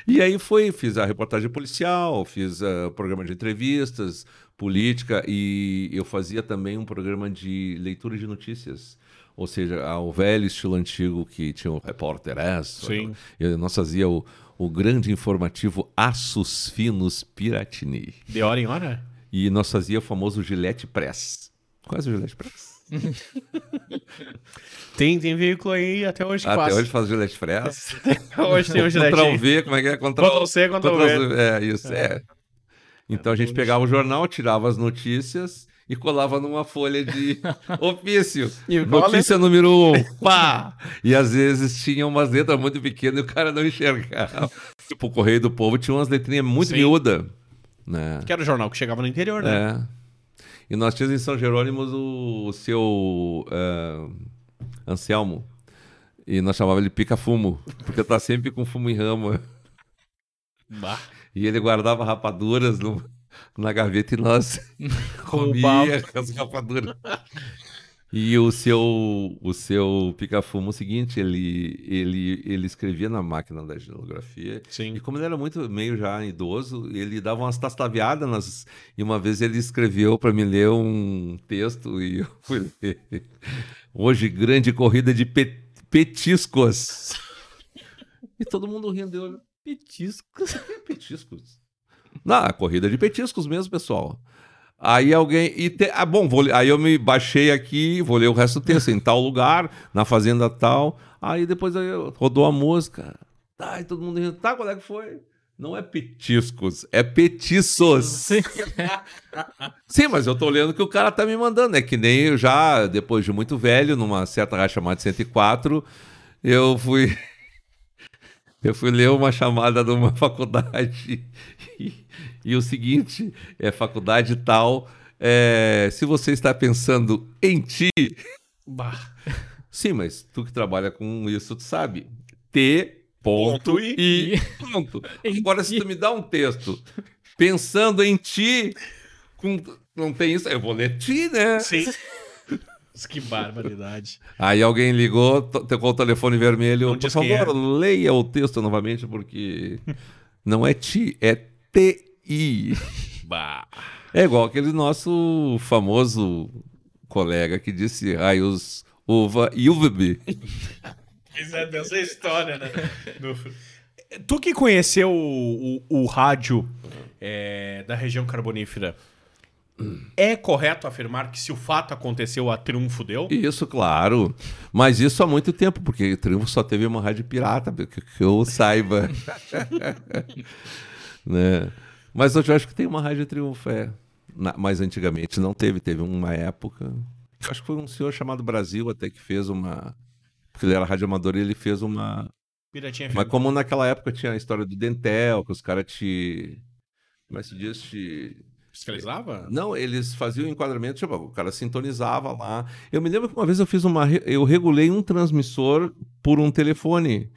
E aí foi, fiz a reportagem policial, fiz o programa de entrevistas, política, e eu fazia também um programa de leitura de notícias. Ou seja, ao velho estilo antigo que tinha o repórter S. Sim. Nós fazia o, o grande informativo Assos Finos Piratini. De hora em hora? E nós fazia o famoso Gillette Press. Quase o Gillette Press. <laughs> Tem, tem veículo aí até hoje que Até passa. hoje faz o Gillette Press. hoje tem o Gillette Ctrl. V, como é que é? Ctrl, C, Ctrl V. É, isso, é. Então a gente pegava o jornal, tirava as notícias e colava numa folha de <laughs> ofício. A Notícia número um, pá! E às vezes tinha umas letras muito pequenas e o cara não enxergava. Tipo, o Correio do Povo tinha umas letrinhas muito Sim. miúdas. Né? Que era o jornal que chegava no interior, né? É. E nós tínhamos em São Jerônimo o, o seu eh, Anselmo. E nós chamávamos ele pica-fumo, porque tá sempre com fumo em ramo. Bah. E ele guardava rapaduras no- na gaveta e nós <laughs> comia as rapaduras. E o seu, o seu pica-fumo, é o seguinte, ele, ele, ele escrevia na máquina da genografia Sim. e como ele era muito meio já idoso, ele dava umas tastaviadas nas... e uma vez ele escreveu para me ler um texto e eu <laughs> fui ler. Hoje, grande corrida de pe- petiscos. <laughs> E todo mundo rindo. Petiscos? É petiscos? Não, a corrida de petiscos mesmo, pessoal. Aí alguém. E te- ah, bom, vou, aí eu me baixei aqui, vou ler o resto do texto, em tal lugar, na fazenda tal. Aí depois eu- rodou a música. Tá, e todo mundo rindo. Tá, qual é que foi? Não é petiscos, é petiços. Sim. Sim, mas eu tô lendo que o cara tá me mandando. É que nem eu já, depois de muito velho, numa certa rádio chamada 104, eu fui. Eu fui ler uma chamada de uma <laughs> faculdade. E, e o seguinte: é faculdade tal. é, se você está pensando em ti. Bah. <laughs> Sim, mas tu que trabalha com isso, tu sabe. T. Ponto, Ponto e, ponto. <laughs> Em Agora, se tu me dá um texto pensando em ti, com- não tem isso, eu vou ler ti, né? Sim. <laughs> que barbaridade. Aí alguém ligou, to- tocou o telefone vermelho. Não Por favor, leia o texto novamente, porque <laughs> não é ti, é TI. <laughs> Bah. É igual aquele nosso famoso colega que disse raios uva e UVB. Pois é, dessa história, né? No- Tu que conheceu o, o- o rádio é, da região carbonífera, é correto afirmar que se o fato aconteceu, a Triunfo deu? Isso, claro. Mas isso há muito tempo, porque Triunfo só teve uma rádio pirata, que, que eu saiba. <laughs> né? Mas eu acho que tem uma rádio Triunfo, é. Na, mas antigamente não teve, teve uma época. Eu acho que foi um senhor chamado Brasil até que fez uma. Porque ele era rádio amador e ele fez uma. Piratinha Mas como naquela época tinha a história do Dentel, que os caras te. Como é que se diz? Te Fiscalizava? não, eles faziam enquadramento, tipo, o cara sintonizava lá. Eu me lembro que uma vez eu fiz uma. Eu regulei um transmissor por um telefone.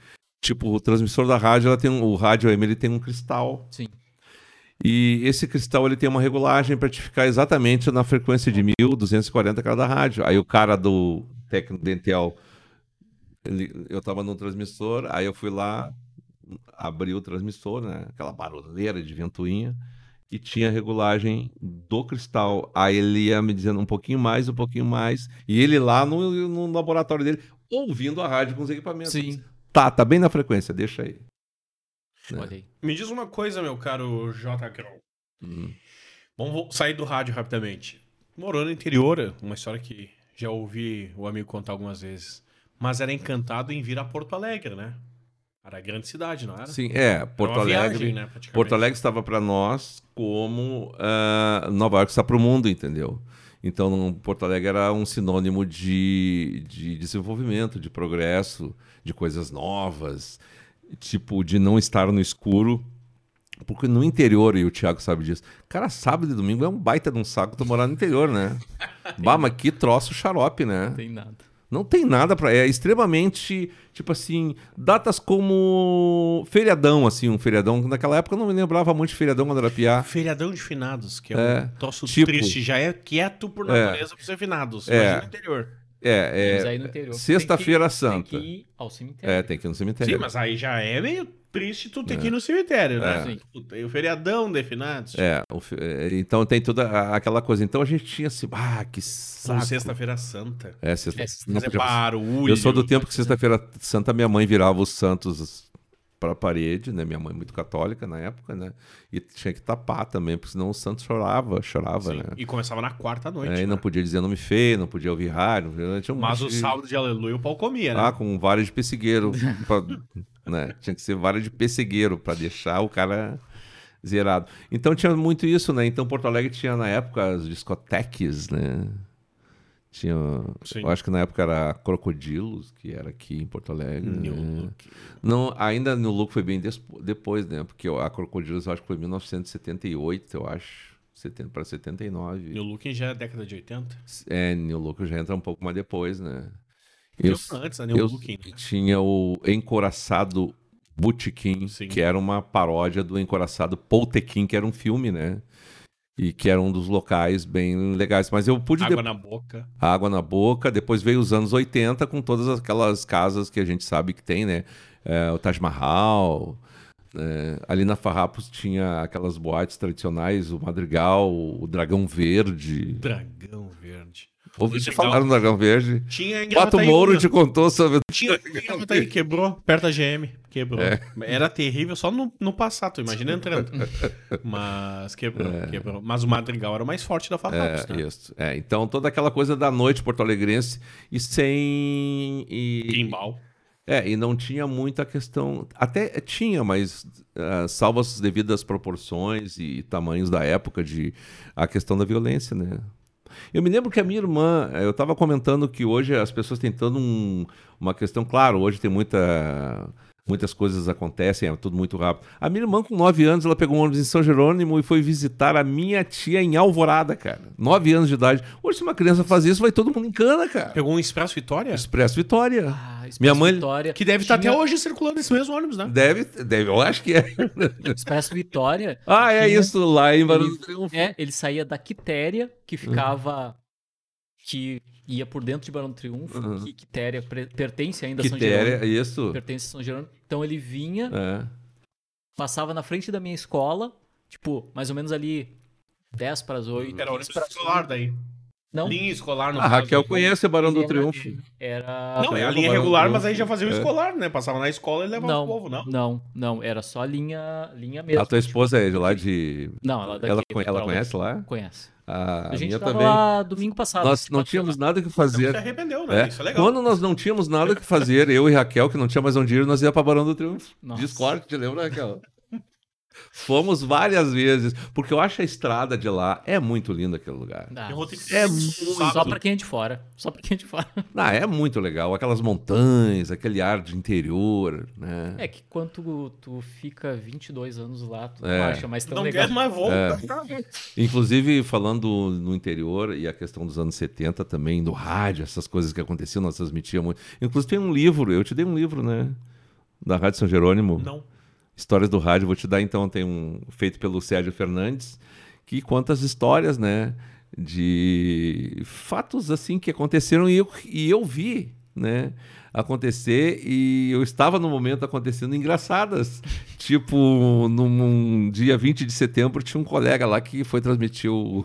Tipo, o transmissor da rádio, ela tem um, o rádio AM ele tem um cristal. Sim. E esse cristal ele tem uma regulagem para te ficar exatamente na frequência de 1240 cada rádio. Aí o cara do técnico Dentel, ele- eu tava no transmissor, aí eu fui lá, abri o transmissor, né? Aquela barulheira de ventoinha. E tinha regulagem do cristal. Aí ele ia me dizendo um pouquinho mais, um pouquinho mais. E ele lá no, no laboratório dele, ouvindo a rádio com os equipamentos. Sim. Tá, tá bem na frequência, deixa aí. É. Olha aí. Me diz uma coisa, meu caro J. Kroll. Hum. Vamos sair do rádio rapidamente. Morou no interior, uma história que já ouvi o amigo contar algumas vezes. Mas era encantado em vir a Porto Alegre, né? Era grande cidade, não era? Sim, é, Porto Alegre. viagem, né. Porto Alegre estava para nós como ah, Nova York está para o mundo, entendeu? Então, Porto Alegre era um sinônimo de, de desenvolvimento, de progresso, de coisas novas, tipo, de não estar no escuro. Porque no interior, e o Thiago sabe disso, cara, sábado e domingo é um baita de um saco tu morar no interior, né? <laughs> bah, mas que troço xarope, né? Não tem nada. Não tem nada para é extremamente, tipo assim, datas como feriadão, assim, um feriadão. Naquela época eu não me lembrava muito de feriadão quando era piá. Feriadão de finados, que é, É, um troço tipo- triste. Já é quieto por É. natureza por ser finados. É. Imagina no interior. É, Mas é aí no interior. Sexta-feira Tem Santa. que ir ao cemitério. É, tem que ir no cemitério. Sim, mas aí já é meio triste tu ter que ir no cemitério, né? É. Puta, E o feriadão de finados. É, fe- é, então tem toda aquela coisa. Então a gente tinha assim, ah, que saco. sexta-feira santa. É, sexta, É, não podia- barulho. Eu sou do tempo que sexta-feira santa minha mãe virava os santos para a parede, né? Minha mãe muito católica na época, né? E tinha que tapar também, porque senão o santo chorava, chorava, Sim, né? E começava na quarta noite. É, e não né? podia dizer nome feio, não podia ouvir rádio. não podia- Tinha um Mas o de- sábado de aleluia o pau comia, né? Ah, com vara de pessegueiro. <laughs> pra- né? Tinha que ser vara de pessegueiro para deixar o cara zerado. Então tinha muito isso, né? Então Porto Alegre tinha na época as discotecas, né? Tinha, Sim. eu acho que na época era Crocodilos, que era aqui em Porto Alegre. New né? Look. Não, ainda no Look foi bem depois, né? Porque a Crocodilos eu acho que foi em 1978, eu acho. Para 79. New Look já é década de 80. É, New Look já entra um pouco mais depois, né? Eu, antes New eu Look ainda. tinha o Encoraçado Botequim, Sim. que era uma paródia do Encoraçado Poltequim, que era um filme, né? E que era um dos locais bem legais. Mas eu pude... Água de- na boca. Água na boca. Depois veio os anos 80 com todas aquelas casas que a gente sabe que tem, né? É, o Taj Mahal... é, ali na Farrapos tinha aquelas boates tradicionais, o Madrigal, o Dragão Verde. Dragão verde. Ouvi te falar no Dragão Verde. Tinha em Pato Mouro te contou sobre... Tinha em quebrou. Perto da GM. Quebrou. É. Era terrível só no, no passado, tu imagina entrando. <laughs> Mas quebrou, quebrou. Mas o Madrigal era o mais forte da Farrapos, É, né? isso. É, então toda aquela coisa da noite porto-alegrense e sem. E, Timbal. é, e não tinha muita questão. Até tinha, mas ah, salvo as devidas proporções e tamanhos da época de a questão da violência, né? Eu me lembro que a minha irmã, eu estava comentando que hoje as pessoas têm toda um, uma questão, claro, hoje tem muita. Muitas coisas acontecem, é tudo muito rápido. A minha irmã, com 9 anos, ela pegou um ônibus em São Jerônimo e foi visitar a minha tia em Alvorada, cara. 9 anos de idade. Hoje, se uma criança faz isso, vai todo mundo em cana, cara. Pegou um Expresso Vitória? Expresso Vitória. Ah, Expresso Minha mãe- Vitória. Que deve estar até Tinha- hoje circulando esse mesmo ônibus, né? Deve, deve, eu acho que é. Expresso Vitória. <laughs> Ah, é Tinha- isso, lá em Barão do Triunfo. é, ele saía da Quitéria, que ficava. que ia por dentro de Barão do Triunfo, Uhum. que Quitéria pertence ainda a São Jerônimo. Quitéria, isso. Pertence a São Jerônimo. Então ele vinha, É. passava na frente da minha escola, tipo, mais ou menos ali 10 para as 8. Era ônibus escolar daí. Não. Linha escolar no A caso. Raquel conhece o Barão do Era- Triunfo. Era. Não, é a linha Barão regular, mas aí já fazia o É. escolar, né? Passava na escola e levava Não, o povo, não? não, não, era só linha, linha mesmo. A tua esposa é de lá de. Não, ela daqui. Ela, ela conhece lá? Conhece. A, A, gente minha tava também. lá domingo passado. Nós não tínhamos nada que Se fazer. arrependeu, né? É. Isso é legal. Quando nós não tínhamos nada que fazer, eu e Raquel, que não tinha mais onde ir, nós ia pra Barão do Triunfo. Nossa. Discord, te lembra, Raquel? Fomos várias vezes, porque eu acho a estrada de lá é muito linda aquele lugar. Ah, É muito-. Só pra quem é de fora. Só pra quem é de fora. <laughs> Ah, é muito legal, aquelas montanhas, aquele ar de interior, né? É que quando tu, tu fica 22 anos lá, tu É. não acha mais tão Não legal. quer mais volta. Inclusive, falando no interior e a questão dos anos 70 também, do rádio, essas coisas que aconteciam, nós transmitíamos. Inclusive tem um livro, eu te dei um livro, né? Da Rádio São Jerônimo. Não. Histórias do Rádio, vou te dar então, tem um feito pelo Sérgio Fernandes, que conta as histórias, né? De fatos assim que aconteceram e eu, e eu vi, né? Acontecer e eu estava no momento acontecendo engraçadas. tipo, num dia 20 de setembro, tinha um colega lá que foi transmitir o.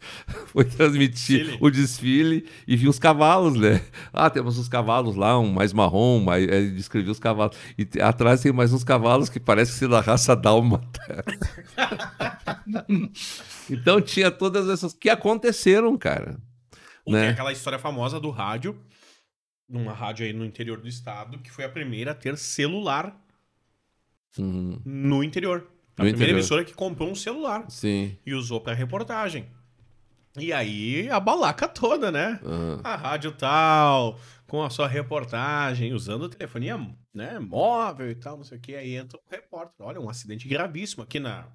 <laughs> Foi transmitir o desfile e viu os cavalos, né? Ah, temos uns cavalos lá, um mais marrom, mais... ele descrevia os cavalos. E te- atrás tem mais uns cavalos que parece ser da raça dálmata. <laughs> então tinha todas essas que aconteceram, cara. Ou Tem Né? aquela história famosa do rádio, numa rádio aí no interior do estado, que foi a primeira a ter celular Uhum, no interior. A No primeira interior. emissora que comprou um celular sim. e usou pra reportagem. E aí a balaca toda, né? Aham. A rádio tal, com a sua reportagem, usando telefonia né, móvel e tal, não sei o que. Aí entra o repórter. Olha, um acidente gravíssimo aqui na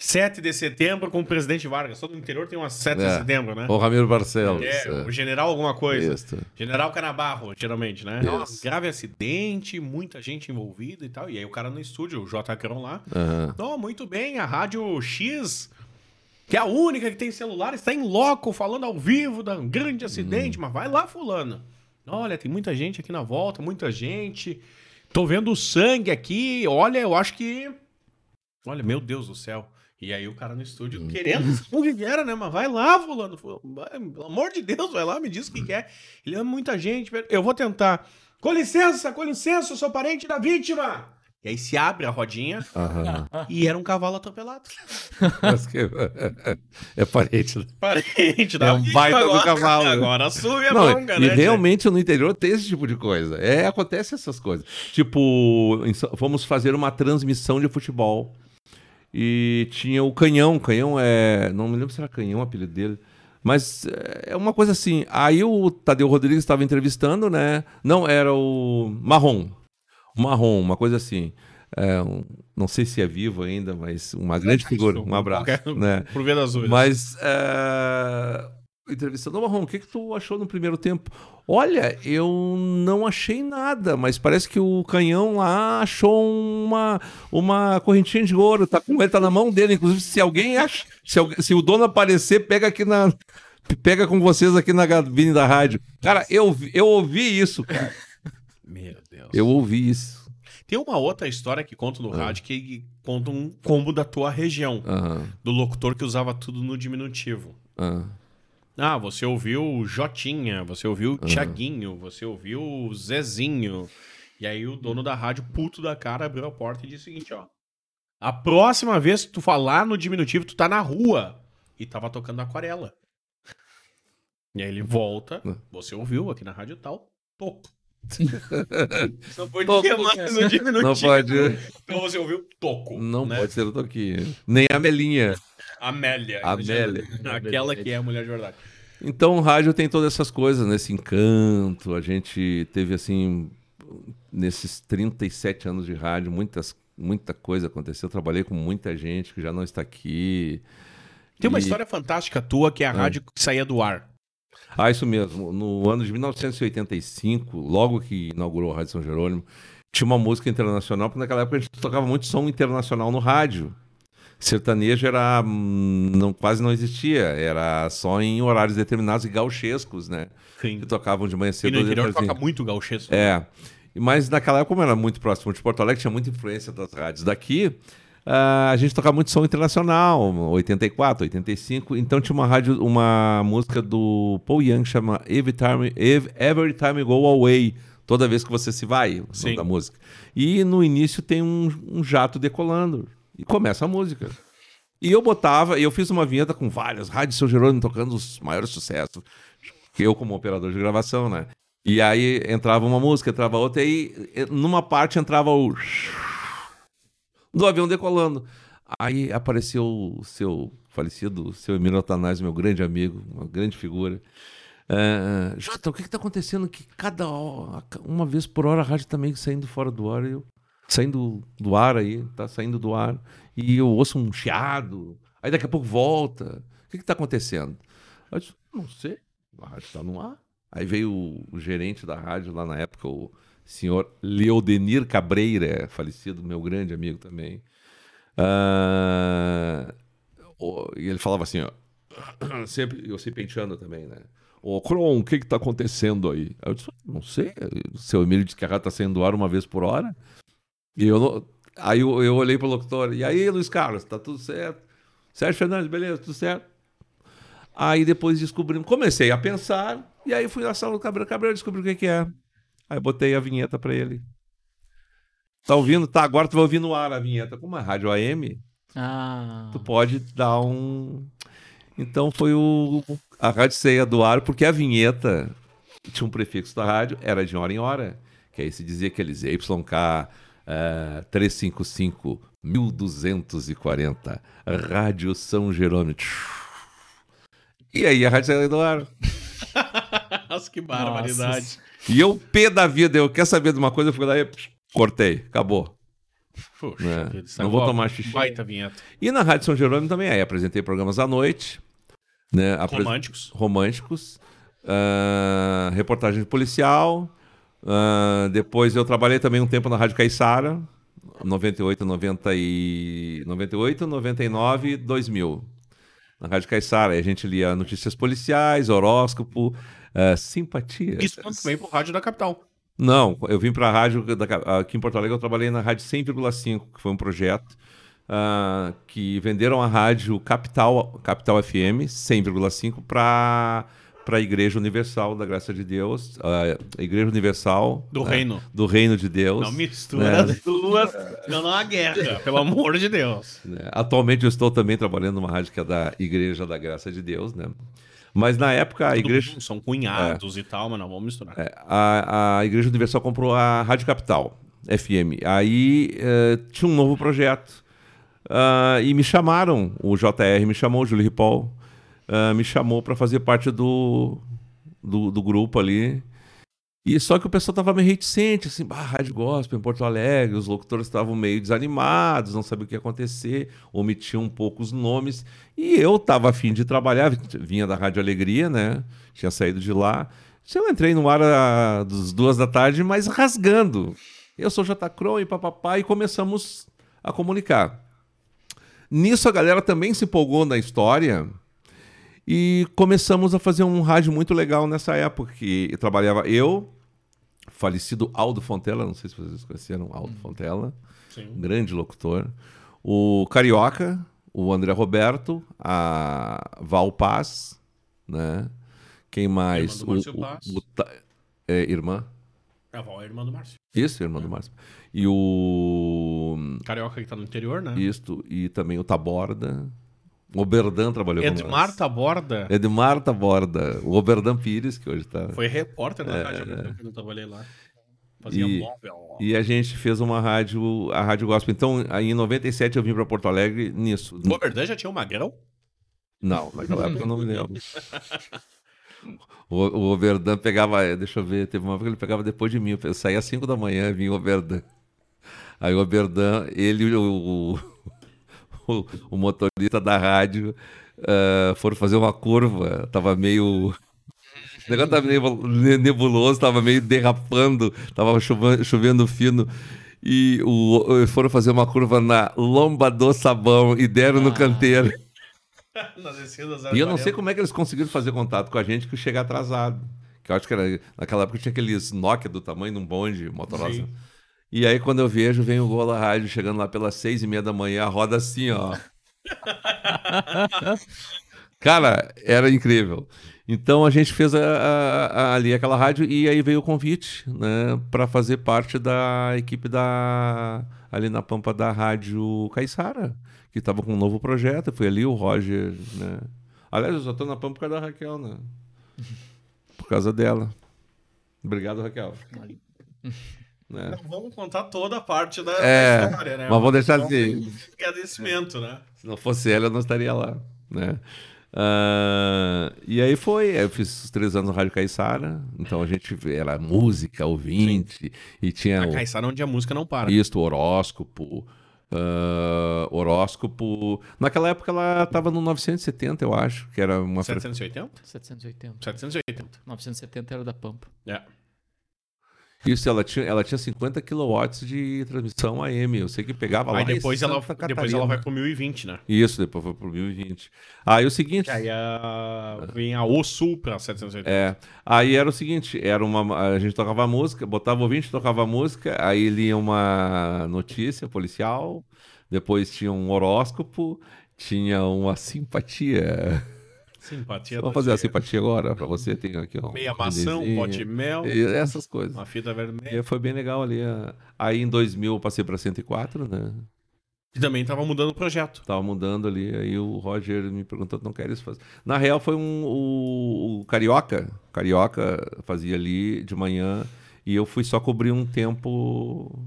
7 de setembro com o presidente Vargas. Todo o interior tem uma 7 de É. setembro, né? O Ramiro Barcelos. É, é. o general alguma coisa. Isso. General Canabarro, geralmente, né? Nossa, grave acidente, muita gente envolvida e tal. E aí o cara no estúdio, o J. Cron lá. Não, muito bem, a Rádio X, que é a única que tem celular, está em loco, falando ao vivo de um grande acidente, mas vai lá, fulano. Olha, tem muita gente aqui na volta, muita gente. Tô vendo o sangue aqui, olha, eu acho que... Olha, meu Deus do céu. E aí o cara no estúdio querendo <laughs> o que era, né? Mas vai lá, fulano. Pelo amor de Deus, vai lá, me diz o que que é. Ele ama muita gente. Eu vou tentar. Com licença, com licença, eu sou parente da vítima. E aí se abre a rodinha Aham. e era um cavalo atropelado. <laughs> É parente. né? Parente da É um baita do agora, cavalo. Agora sube a Não, manga, e né? realmente no interior tem esse tipo de coisa. É, acontece essas coisas. Tipo, fomos fazer uma transmissão de futebol. E tinha o Canhão. Canhão é. Não me lembro se era Canhão o apelido dele. Mas é, é uma coisa assim. Aí o Tadeu Rodrigues estava entrevistando, né? Não, era o Marrom. Marrom, uma coisa assim. É, um- não sei se é vivo ainda, mas uma grande figura. Um abraço. Né? Por ver das. Mas, é... entrevistando o Marrom, o que, que tu achou no primeiro tempo? Olha, eu não achei nada, mas parece que o canhão lá achou uma, uma correntinha de ouro, tá com ele, tá na mão dele. Inclusive, se alguém acha, se, alguém- se o dono aparecer, pega aqui na. Pega com vocês aqui na cabine da rádio. Cara, eu, eu ouvi isso, cara. Meu Deus. Eu ouvi isso. Tem uma outra história que conta no Ah. rádio que conta um combo da tua região. Aham, Do locutor que usava tudo no diminutivo. aham. Ah, você ouviu o Jotinha, você ouviu o Tiaguinho, você ouviu o Zezinho. E aí o dono da rádio, puto da cara, abriu a porta e disse o seguinte, ó. A próxima vez que tu falar no diminutivo, tu tá na rua. E tava tocando aquarela. E aí ele volta, você ouviu aqui na rádio tal, toco. Não pode Toco, mais no diminutivo. Não pode, Então você ouviu toco. não né? pode ser o Toquinho. Nem a Melinha. Amélia. Amélia. Aquela que é a mulher de verdade. Então, o rádio tem todas essas coisas, nesse encanto. A gente teve, assim, nesses 37 anos de rádio, muitas, muita coisa aconteceu. Eu trabalhei com muita gente que já não está aqui. Tem uma E- história fantástica tua que é a rádio que saía do ar. Ah, isso mesmo. No ano de 1985, logo que inaugurou a Rádio São Jerônimo, tinha uma música internacional, porque naquela época a gente tocava muito som internacional no rádio. Sertanejo era hum, não, quase não existia, era só em horários determinados e gauchescos, né? Sim. Que tocavam de manhã E cedo. no ou interior toca muito gauchesco. É. Mas naquela época, como era muito próximo de Porto Alegre, tinha muita influência das rádios daqui. Ah, a gente tocava muito som internacional, 84, 85. Então tinha uma rádio, uma música do Paul Young chama Every Time, Ev- Every Time You Go Away. Toda vez que você se vai, Sim. da música. E no início tem um, um jato decolando. E começa a música. E eu botava, eu fiz uma vinheta com várias rádios São Jerônimo tocando os maiores sucessos. Eu como operador de gravação, né? E aí entrava uma música, entrava outra, e aí numa parte entrava o do avião decolando. Aí apareceu o seu falecido, seu Emílio Atanásio, meu grande amigo, uma grande figura. É, Jota, o que está acontecendo que cada hora, uma vez por hora a rádio está meio que saindo fora do ar, eu saindo do ar aí, tá saindo do ar, e eu ouço um chiado, aí daqui a pouco volta. O que está acontecendo? Eu disse, não sei, a rádio está no ar. Aí veio o, o gerente da rádio lá na época, o senhor Leodenir Cabreira, falecido, meu grande amigo também. O- e ele falava assim, ó, <clears throat> sempre, eu sempre penteando também, né? Ô, Cron, o que que tá acontecendo aí? Eu disse, não sei, o seu Emílio disse que a tá saindo do ar uma vez por hora. E eu aí eu, eu olhei pro locutor, e aí, Luiz Carlos, tá tudo certo? Sérgio Fernandes, beleza, tudo certo? Aí depois descobrimos, comecei a pensar, e aí fui na sala do Cabreiro, Cabreiro descobri o que que é. Aí botei a vinheta pra ele. Tá ouvindo? Tá, agora tu vai ouvir no ar a vinheta. Como é rádio AM, Ah. tu pode dar um. Então foi o a rádio ceia do ar, porque a vinheta tinha um prefixo da rádio, era de hora em hora. Que aí se dizia aqueles YK eh, 355 1240, Rádio São Jerônimo. E aí a rádio saía do ar. <laughs> Nossa, que barbaridade. E eu, pé da vida, eu quer saber de uma coisa, eu fui lá e cortei, acabou. Puxa, É, vida, isso não é vou tomar xixi. Baita vinheta. E na Rádio São Jerônimo também, aí apresentei programas à noite, né? Românticos. românticos, ah, reportagem policial. ah, depois eu trabalhei também um tempo na Rádio Caiçara, 98, 90 e... 98, 99 e 2000. Na Rádio Caiçara, aí a gente lia notícias policiais, horóscopo, ah, simpatia. Isso também pro rádio da capital. Não, eu vim para a rádio da- aqui em Porto Alegre, eu trabalhei na rádio 100,5, que foi um projeto ah, que venderam a rádio Capital, Capital FM 100,5 para para a Igreja Universal da Graça de Deus, ah, a Igreja Universal Do né, reino. do Reino de Deus. Não mistura É. as duas. Não, não há guerra, pelo amor de Deus. né? Atualmente eu estou também trabalhando numa rádio que é da Igreja da Graça de Deus, né? Mas na época a Igreja bem, São cunhados e tal, mas não vamos misturar. É, a, a Igreja Universal comprou a Rádio Capital FM. Aí eh, tinha um novo projeto. Ah, e me chamaram, o JR me chamou, o Júlio Ripoll, ah, me chamou para fazer parte do, do, do grupo ali. E só que o pessoal tava meio reticente, assim, bah, Rádio Gospel em Porto Alegre, os locutores estavam meio desanimados, não sabiam o que ia acontecer, omitiam um pouco os nomes. E eu tava afim de trabalhar, vinha da Rádio Alegria, né? Tinha saído de lá. Eu entrei no ar ah, das duas da tarde, mas rasgando. Eu sou J. Crow e papapá, e começamos a comunicar. Nisso a galera também se empolgou na história e começamos a fazer um rádio muito legal nessa época, que trabalhava eu, falecido Aldo Fontela, não sei se vocês conheceram Aldo Fontela, Sim. um grande locutor, o Carioca, o André Roberto, a Val Paz, né? Quem mais? Irmã do Márcio Paz. o Ta- é, irmã? A avó é irmã do Márcio. Isso, irmã do Márcio. E o. Carioca que tá no interior, né? Isto, e também o Taborda. O Oberdan trabalhou com Edmar nós. Taborda Edmar Taborda. O Oberdan Pires, que hoje está. foi repórter da rádio né, quando eu trabalhei lá. Fazia E- móvel. E a gente fez uma rádio, a Rádio Gospel. Então, aí em 97 eu vim para Porto Alegre nisso. O Verdun já tinha um magrão? Não, naquela época eu não me lembro. <laughs> O, o Oberdan pegava, deixa eu ver, teve uma época que ele pegava depois de mim. Eu saía às 5 da manhã, vinha o Oberdan. Aí o Oberdan, ele e o, o, o motorista da rádio ah, foram fazer uma curva. Tava meio. O negócio tava meio nebuloso, tava meio derrapando, tava chovendo, chovendo fino. E o, foram fazer uma curva na Lomba do Sabão e deram no canteiro. <laughs> E eu não sei como é que eles conseguiram fazer contato com a gente que chega atrasado. Que eu acho que era, naquela época tinha aqueles Nokia do tamanho de um bonde, Motorola. Sim. E aí, quando eu vejo, vem o gol da rádio chegando lá pelas seis e meia da manhã, a roda assim, ó. <laughs> Cara, era incrível. Então a gente fez a- a- a- ali aquela rádio e aí veio o convite, né, para fazer parte da equipe da ali na Pampa da Rádio Caiçara, que estava com um novo projeto. Foi ali o Roger, né? Aliás, eu só tô na Pampa por causa da Raquel, né? Por causa dela. Obrigado, Raquel. Né? Não vamos contar toda a parte da, É, da história, né? Mas vamos deixar assim. Agradecimento, né? Se não fosse ela, eu não estaria lá, né? Ah, e aí foi, eu fiz os três anos no Rádio Caiçara, então a gente era música, ouvinte, e tinha A Caissara onde a música não para. isto, horóscopo, ah, horóscopo. Naquela época ela estava no 970, eu acho, que era uma fre- 780? 780. 780. 970 era da Pampa. É. Isso, ela tinha, ela tinha 50 kW de transmissão AM, eu sei que pegava lá Aí depois ela, Santa depois ela vai pro 1020, né? Isso, depois foi pro 1020. Aí o seguinte... Que aí a... vem a O Sul pra 780. É. Aí era o seguinte, era uma a gente tocava música, botava ouvinte, tocava música, aí lia uma notícia policial, depois tinha um horóscopo, tinha uma simpatia. Simpatia Vamos da fazer a tia. simpatia agora para você, tem aqui ó, Meia maçã, um pote de mel, E essas coisas. uma fita vermelha. E foi bem legal ali. Aí em 2000 eu passei para 104, né? E também tava mudando o projeto. Tava mudando ali, aí o Roger me perguntou, não queres fazer? Na real foi um, o, o Carioca, Carioca fazia ali de manhã e eu fui só cobrir um tempo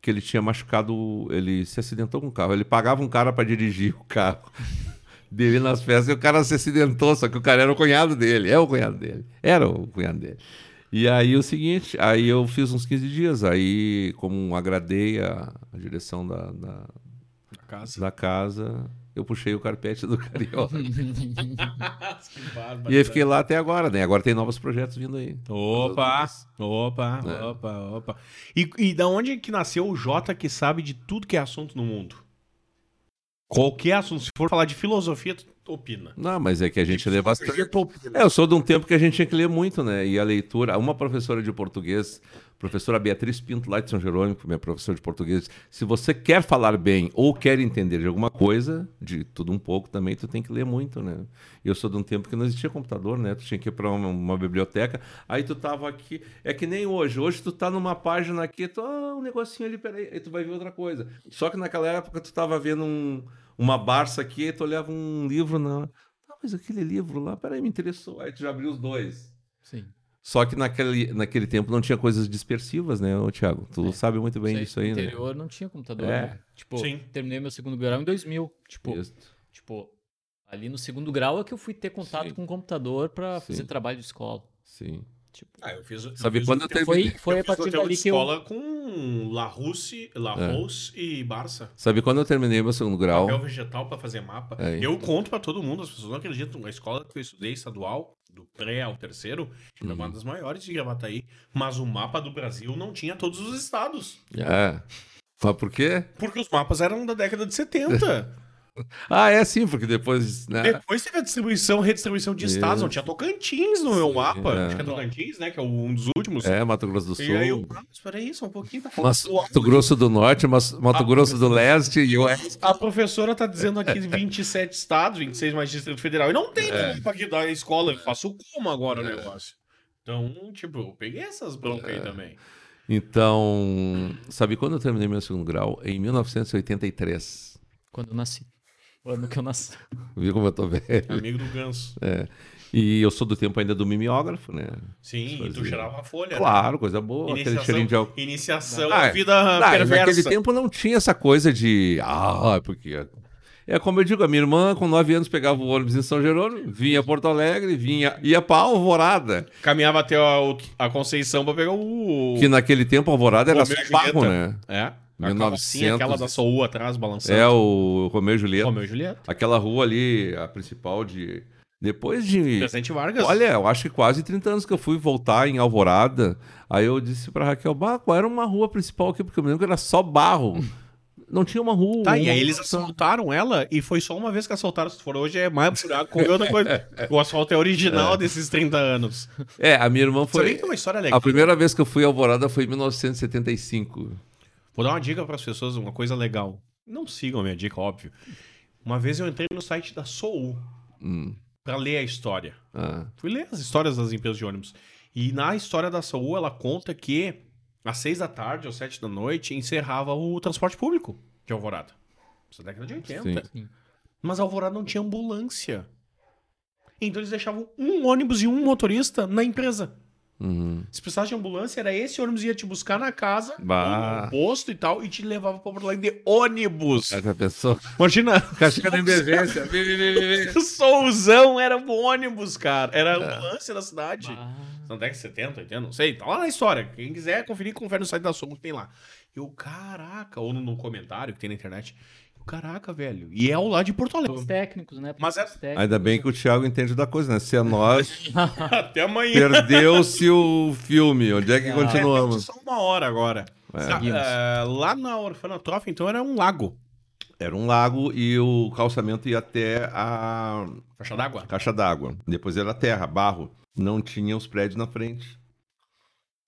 que ele tinha machucado, ele se acidentou com o carro, ele pagava um cara para dirigir o carro <laughs> dele nas festas e o cara se acidentou, só que o cara era o cunhado dele, é o cunhado dele, era o cunhado dele. E aí o seguinte, aí eu fiz uns 15 dias, aí como agradei a, a direção da- da, Na casa. da casa, eu puxei o carpete do Carioca. <laughs> e aí fiquei lá até agora, né? Agora tem novos projetos vindo aí. Opa, opa, É. opa, opa. E, e da onde que nasceu o Jota que sabe de tudo que é assunto no mundo? Qualquer assunto, se for falar de filosofia, tu opina. Não, mas é que a gente lê bastante. Filosofia, tu opina. É, eu sou de um tempo que a gente tinha que ler muito, né? E a leitura, uma professora de português, professora Beatriz Pinto, lá de São Jerônimo, minha professora de português, se você quer falar bem ou quer entender de alguma coisa, de tudo um pouco também, tu tem que ler muito, né? E eu sou de um tempo que não existia computador, né? Tu tinha que ir para uma, uma biblioteca, aí tu tava aqui, é que nem hoje, hoje tu tá numa página aqui, tu, ah, um negocinho ali, peraí, aí tu vai ver outra coisa. Só que naquela época tu tava vendo um, uma Barça aqui, aí tu olhava um livro na... Ah, mas aquele livro lá, peraí, me interessou. Aí tu já abriu os dois. Sim. Só que naquele, naquele tempo não tinha coisas dispersivas, né, ô, Thiago? Tu sabe muito bem Sei, disso aí, no né? interior não tinha computador. É. né? Tipo, Sim. terminei meu segundo grau em 2000. Tipo, Isso. tipo, ali no segundo grau é que eu fui ter contato Sim. com o computador pra Sim. fazer trabalho de escola. Sim. Tipo, Ah, eu fiz, Sabe fiz quando um eu terminei? foi, foi eu a partir dali que eu... escola com La Russe, La É. Rose e Barça. Sabe quando eu terminei meu segundo grau? Papel vegetal pra fazer mapa. É. Eu conto pra todo mundo, as pessoas não acreditam. A escola que eu estudei, estadual, do pré ao terceiro, Uhum. uma das maiores de Gravataí. Mas o mapa do Brasil não tinha todos os estados. É. Mas por quê? Porque os mapas eram da década de 70. <laughs> <laughs> Ah, é sim, porque depois, né? Depois teve a distribuição, redistribuição de estados. Não tinha Tocantins no meu mapa. é. Acho que é Tocantins, né? Que é um dos últimos. É, Mato Grosso do Sul. E aí eu, ah, mas peraí, só um pouquinho, tá Mas, Mato Grosso do Norte, mas Mato Ah, Grosso do Leste e Oeste. A professora tá dizendo aqui <laughs> 27 estados, 26 mais Distrito Federal. E não tem É. é. pra que dar escola. Eu faço como agora o negócio? Então, tipo, eu peguei essas broncas É. aí também. Então, sabe quando eu terminei meu segundo grau? Em 1983. Quando eu nasci. O ano que eu nasci. Viu como eu tô velho? Amigo do Ganso. É. E eu sou do tempo ainda do mimeógrafo, né? Sim, e tu Fazia. cheirava a folha. Claro, coisa boa. né? Aquele Iniciação, cheirinho de álcool. iniciação Ah, vida Ah, perversa. naquele tempo não tinha essa coisa de. Ah, porque. É como eu digo, a minha irmã, com 9 anos, pegava o ônibus em São Jerônimo, vinha a Porto Alegre, vinha, ia pra Alvorada. Caminhava até a, a Conceição pra pegar o... Que naquele tempo a Alvorada era barro, né? É. A 1900. carrocinha, aquela da Soul atrás, balançando. É o Romeu e Julieta. Romeu e Julieta. Aquela rua ali, a principal de. Depois de. Presidente Vargas. Olha, eu acho que quase 30 anos que eu fui voltar em Alvorada. Aí eu disse pra Raquel, bah, qual era uma rua principal aqui? Porque eu me lembro que era só barro. Não tinha uma rua. Tá, e uma aí eles assaltaram ela e foi só uma vez que assaltaram. Se for hoje é mais buraco, qualquer outra coisa. <laughs> O asfalto é original desses 30 anos. É, a minha irmã Foi... Sabia foi. que tem uma história legal? A primeira vez que eu fui em Alvorada foi em 1975. Vou dar uma dica para as pessoas, uma coisa legal. Não sigam a minha dica, óbvio. Uma vez eu entrei no site da Soul Hum. para ler a história. Ah. Fui ler as histórias das empresas de ônibus. E na história da Soul, ela conta que às seis da tarde ou sete da noite encerrava o transporte público de Alvorada. Isso é década de 80. Sim. Sim. Mas Alvorada não tinha ambulância. Então eles deixavam um ônibus e um motorista na empresa. Uhum. Se precisasse de ambulância, era esse ônibus ia te buscar na casa, Bah. no posto e tal, e te levava pra Porto Alegre de ônibus. Essa pessoa. Imagina, Casca da emergência. Souzão era o ônibus, cara. Era a ambulância da cidade. Ah, Não década de 70, 80, não sei. Tá lá na história. Quem quiser conferir, confere no site da Som que tem lá. Eu, caraca, ou no, no comentário que tem na internet. Caraca, velho. E é o lá de Porto os Alegre. técnicos, né? Mas é- Os técnicos. Ainda bem que o Thiago entende da coisa, né? Se é nós, <laughs> Até amanhã. perdeu-se o filme. Onde é que Ah. continuamos? Só uma hora agora. É. Eh, lá na Orfanatrof, então, era um lago. Era um lago e o calçamento ia até a Caixa d'água. caixa d'água. Depois era terra, barro. Não tinha os prédios na frente.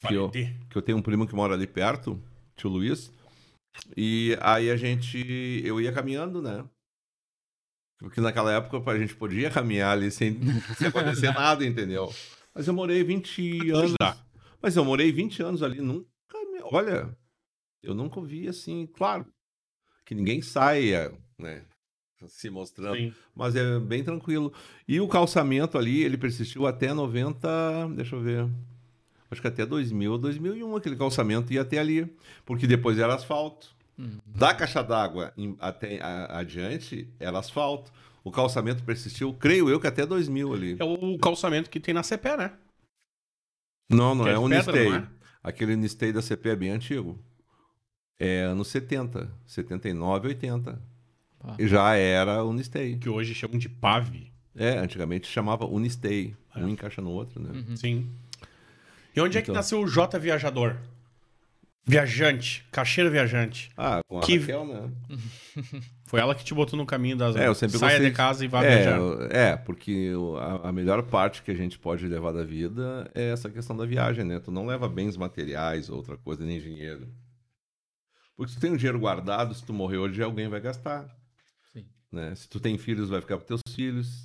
Que eu, que eu tenho um primo que mora ali perto, tio Luiz. E aí a gente. Eu ia caminhando, né? Porque naquela época a gente podia caminhar ali sem, <laughs> sem acontecer <laughs> nada, entendeu? Mas eu morei 20 anos. Mas eu morei 20 anos ali, nunca. me- Olha, eu nunca vi assim, claro, que ninguém saia, né? Se mostrando. Sim. Mas é bem tranquilo. E o calçamento ali, ele persistiu até 90, deixa eu ver. Acho que até 2000 ou 2001 aquele calçamento ia até ali, porque depois era asfalto. Uhum. Da caixa d'água até a- adiante era asfalto. O calçamento persistiu, creio eu que até 2000 ali. É o calçamento que tem na CPE, né? Não, não Que é é o não é? Aquele Unistay da CP é bem antigo. É anos 70, 79, 80. Ah. E já era Unistay. Que hoje chamam de PAV. É, antigamente chamava Unistay. É. Um encaixa no outro, né? Uhum. Sim. E onde é que Então. nasceu o J Viajador? Viajante. Caixeira viajante. Ah, com a Que- Raquel, né? <laughs> Foi ela que te botou no caminho das... É, eu sempre Saia gostei de casa e vá É, viajar. eu- é, porque a, a melhor parte que a gente pode levar da vida é essa questão da viagem, né? Tu não leva bens materiais ou outra coisa, nem dinheiro. Porque se tu tem um dinheiro guardado, se tu morrer hoje, alguém vai gastar. Sim. Né? Se tu tem filhos, vai ficar para teus filhos.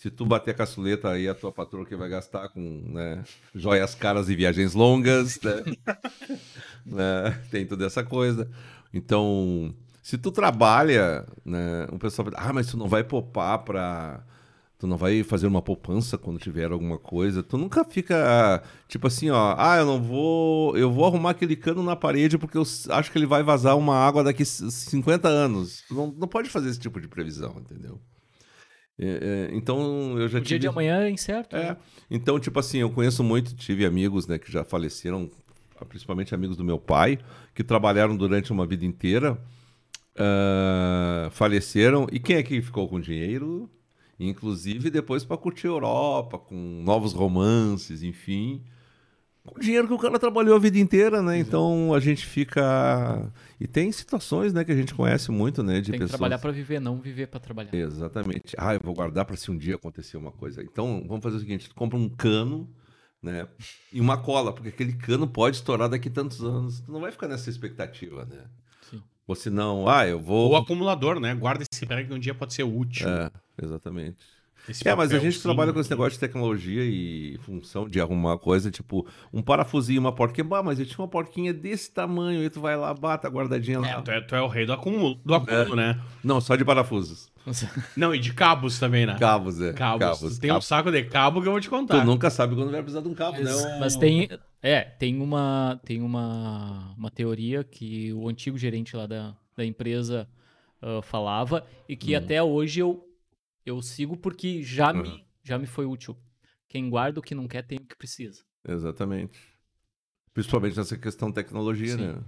Se tu bater a caçuleta, aí a tua patroa que vai gastar com né, joias caras e viagens longas, né? <laughs> Né? Tem toda essa coisa. Então, se tu trabalha, né, o pessoal vai, ah, mas tu não vai poupar para tu não vai fazer uma poupança quando tiver alguma coisa. Tu nunca fica tipo assim, ó, ah, eu não vou, eu vou arrumar aquele cano na parede porque eu acho que ele vai vazar uma água daqui c- 50 anos. Tu não, não pode fazer esse tipo de previsão, entendeu? É, é, então eu já O dia tive de amanhã é incerto. é. né? Então, tipo assim, eu conheço muito, tive amigos, né, que já faleceram, principalmente amigos do meu pai, que trabalharam durante uma vida inteira, ah, faleceram. E quem é que ficou com dinheiro? Inclusive depois para curtir a Europa, com novos romances, enfim. Com dinheiro que o cara trabalhou a vida inteira, né? Então a gente fica. E tem situações, né, que a gente conhece muito, né? De Tem que pessoas. trabalhar pra viver, não viver pra trabalhar. Exatamente. Ah, eu vou guardar para se um dia acontecer uma coisa. Então, vamos fazer o seguinte: tu compra um cano, né? E uma cola, porque aquele cano pode estourar daqui tantos anos. Tu não vai ficar nessa expectativa, né? Sim. Ou se não, ah, eu vou. Ou acumulador, né? Guarda esse prego que um dia pode ser útil. É, exatamente. Esse É, mas a gente papelzinho. trabalha com esse negócio de tecnologia e função de arrumar coisa, tipo, um parafusinho, uma porquinha. Bah, mas eu tinha uma porquinha desse tamanho, aí tu vai lá, bata, guardadinha lá. É, tu, é, tu é o rei do acúmulo, do acúmulo né? Não, só de parafusos. <laughs> Não, e de cabos também, né? Cabos, é. Cabos. Tem um cabos. saco de cabo que eu vou te contar. Tu nunca sabe quando vai precisar de um cabo, Mas, né? mas tem, é, tem uma, tem uma, uma teoria que o antigo gerente lá da, da empresa ah, falava e que Hum. até hoje eu, eu sigo porque já Uhum. me, já me foi útil. Quem guarda o que não quer tem o que precisa. Exatamente. Principalmente nessa questão de tecnologia, Sim. né?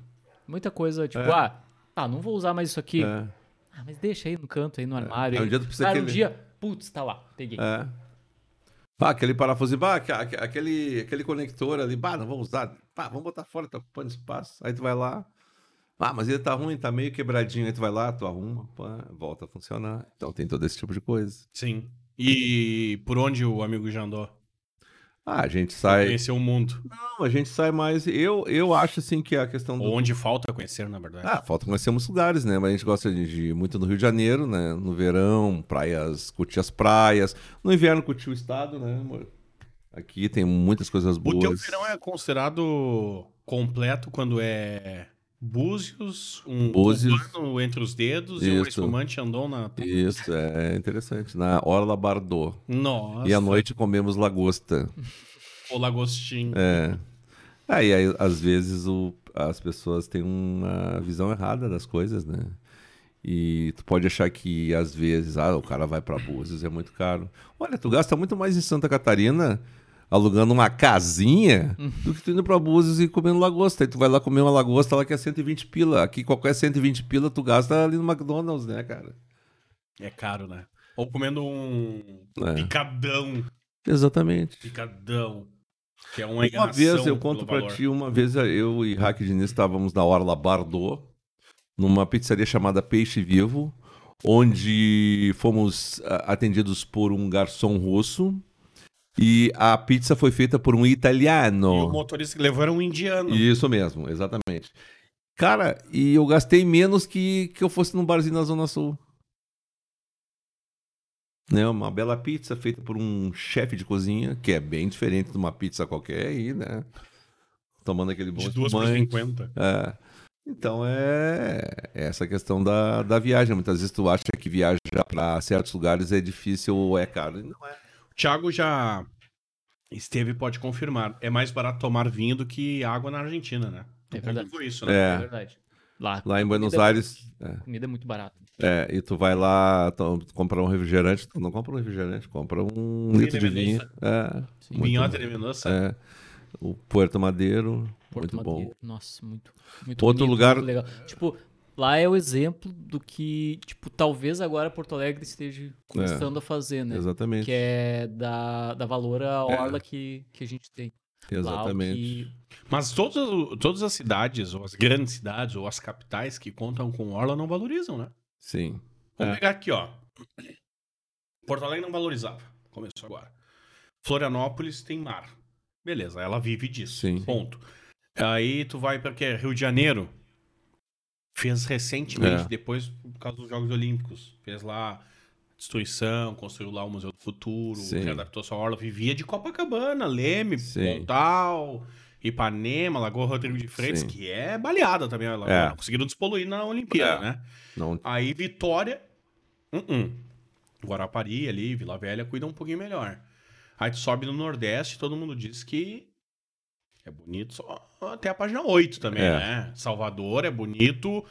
Muita coisa, tipo, É. ah, ah, não vou usar mais isso aqui. É. Ah, mas deixa aí no canto, aí no armário. Aí um dia tu precisa Ah, um aquele- dia, putz, tá lá, peguei. É. Ah, aquele parafuso, bah, aque- aque- aquele, aquele conector ali, bah, não vamos usar, pá, vamos botar fora, tá ocupando espaço. Aí tu vai lá, ah, mas ele tá ruim, tá meio quebradinho, aí tu vai lá, tu arruma, pá, volta a funcionar. Então tem todo esse tipo de coisa. Sim. E por onde o amigo já andou? Ah, a gente sai. Conhecer o mundo. Não, a gente sai mais. Eu, eu acho assim que a questão do. Onde falta conhecer, na verdade. Ah, falta conhecer muitos lugares, né? Mas a gente gosta de, de ir muito no Rio de Janeiro, né? No verão, praias, curtir as praias. No inverno, curtir o estado, né, amor? Aqui tem muitas coisas boas. O teu verão é considerado completo quando é Búzios, um Búzios. entre os dedos e um Isso. espumante andou na... Isso, é interessante. Na Orla Bardot. Nossa, E à noite comemos lagosta. o lagostim. É. Aí, aí às vezes, o, as pessoas têm uma visão errada das coisas, né? E tu pode achar que, às vezes, ah, o cara vai pra Búzios, é muito caro. Olha, tu gasta muito mais em Santa Catarina alugando uma casinha do que tu indo pra Búzios e comendo lagosta. Aí tu vai lá comer uma lagosta lá que é 120 pila. Aqui qualquer 120 pila tu gasta ali no McDonald's, né, cara? É caro, né? Ou comendo um É. picadão, Exatamente. picadão, que é uma Uma vez, eu conto pra valor. ti, uma vez eu e Raque Diniz estávamos na Orla Bardot, numa pizzaria chamada Peixe Vivo, onde fomos ah, atendidos por um garçom russo e a pizza foi feita por um E o italiano. motorista que levou era um indiano. Isso mesmo, exatamente. Cara, e eu gastei menos que, que eu fosse num barzinho na Zona Sul. Né, uma bela pizza feita por um chefe de cozinha, que é bem diferente de uma pizza qualquer aí, né? Tomando aquele bom De duas por espumante. 50. É. Então é é essa questão da, da viagem. Muitas vezes tu acha que viajar para certos lugares é difícil ou é caro. E Não é. O Thiago já esteve e pode confirmar. É mais barato tomar vinho do que água na Argentina, né? Tu É verdade. isso, né? É. É verdade. Lá, Lá em Buenos é Aires. É, muito- comida é muito barata. é, e tu vai lá comprar um refrigerante. Tu não compra um refrigerante, compra um litro de de vinho. É, Vinhote bom. de. É. O Puerto Madeiro, Porto muito bom. Madeiro. Nossa, muito, muito Outro bonito, lugar- muito legal. Tipo, lá é o exemplo do que, tipo, talvez agora Porto Alegre esteja começando a fazer, né? Exatamente. Que é dar, dar valor à orla que, que a gente tem. Exatamente. que- Mas todas, todas as cidades, ou as grandes cidades, ou as capitais que contam com orla não valorizam, né? Sim. Vamos É. pegar aqui, ó. Porto Alegre não valorizava. Começou agora. Florianópolis tem mar. Beleza, ela vive disso. Sim. Ponto. Aí tu vai pra quê? Rio de Janeiro. Fez recentemente, É. depois, por causa dos Jogos Olímpicos. Fez lá destruição, construiu lá o Museu do Futuro, Sim. readaptou sua orla. Vivia de Copacabana, Leme, Sim. Pontal, Ipanema, Lagoa Rodrigo de Freitas, Sim. que é baleada também. Ela É. Conseguiram despoluir na Olimpíada, É. né? Não, Aí Vitória, uh-uh. Guarapari ali, Vila Velha cuida um pouquinho melhor. Aí tu sobe no Nordeste, todo mundo diz que é bonito só até a página 8 também, É. né? Salvador é bonito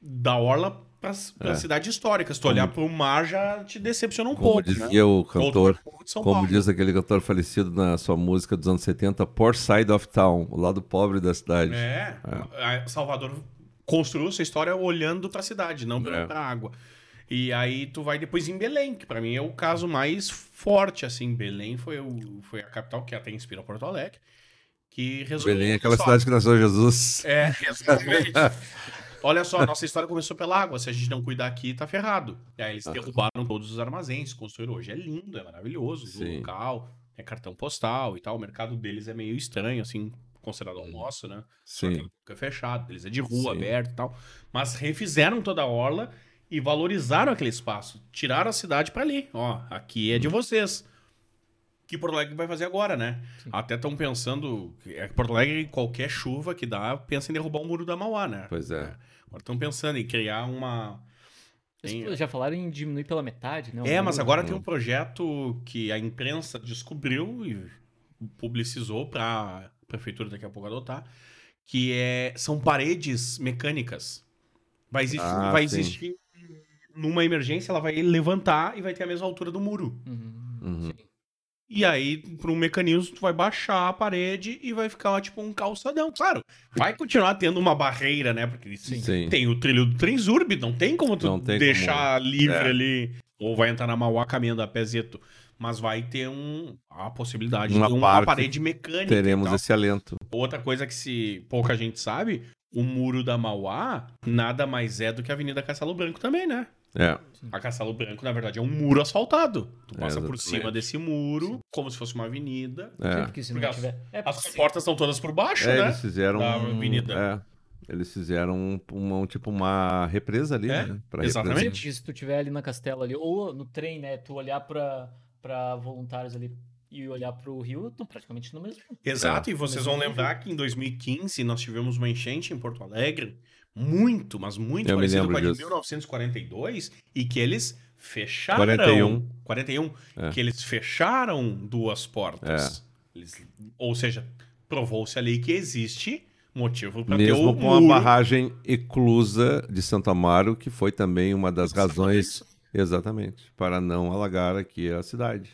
da orla pra, pra É. cidade histórica. Se tu olhar pro mar já te decepciona um como pouco, dizia né? o cantor, Como Paulo. diz aquele cantor falecido na sua música dos anos 70, Poor Side of Town, o lado pobre da cidade. É, a- Salvador construiu sua história olhando pra cidade, não pra, É. pra água. E aí tu vai depois em Belém, que pra mim é o caso mais forte, assim. Belém foi, o, foi a capital que até inspira Porto Alegre, que resolveu... Belém é aquela cidade que nasceu Jesus. É, exatamente. Olha só, a nossa história começou pela água. Se a gente não cuidar aqui, tá ferrado. E aí eles derrubaram todos os armazéns, construíram hoje. É lindo, é maravilhoso o local, é cartão postal e tal. O mercado deles é meio estranho, assim, considerado ao nosso, né? Sim. é fechado, eles é de rua, Sim. aberto e tal. Mas refizeram toda a orla e valorizaram aquele espaço. Tiraram a cidade pra ali. Ó, aqui é de vocês. Que Porto Alegre vai fazer agora, né? Até estão pensando. É que Porto Alegre, qualquer chuva que dá, pensa em derrubar o muro da Mauá, né? Pois é. Agora estão pensando em criar uma. Tem- Já falaram em diminuir pela metade, né? o É, mas agora tem um projeto que a imprensa descobriu e publicizou para a prefeitura daqui a pouco adotar, que é são paredes mecânicas. Vai existir, Ah, vai sim. existir numa emergência, ela vai levantar e vai ter a mesma altura do muro. Uhum, Uhum. sim. E aí, por um mecanismo, tu vai baixar a parede e vai ficar tipo um calçadão. Claro, vai continuar tendo uma barreira, né? Porque Sim. Sim. tem o trilho do Transurb, não tem como tu Não tem deixar livre É. ali. Ou vai entrar na Mauá caminhando a pezeto. Mas vai ter um, a possibilidade Uma de uma parte parede mecânica. Teremos tal. esse alento. Outra coisa que se pouca gente sabe, o muro da Mauá nada mais é do que a Avenida Castelo Branco também, né? É. A Castelo Branco, na verdade, é um muro asfaltado. Tu É, passa por exatamente. cima desse muro, como se fosse uma avenida. Sim, É. porque se não tiver. É, As portas estão todas por baixo, É, né? eles fizeram. Da um- avenida. É, eles fizeram um, uma, um tipo uma represa ali, É, né? Pra exatamente. se tu tiver ali na Castela ali, ou no trem, né, tu olhar pra, pra voluntários ali e olhar pro rio, estão praticamente no mesmo. Exato, e vocês vão lembrar que em 2015 nós tivemos uma enchente em Porto Alegre, muito, mas muito Eu lembro com a de disso. 1942, e que eles fecharam. 41. 41. É. Que eles fecharam duas portas. Eles- ou seja, provou-se ali que existe motivo para ter Mesmo o com a muro. barragem eclusa de Santo Amaro, que foi também uma das razões, exatamente, para não alagar aqui a cidade.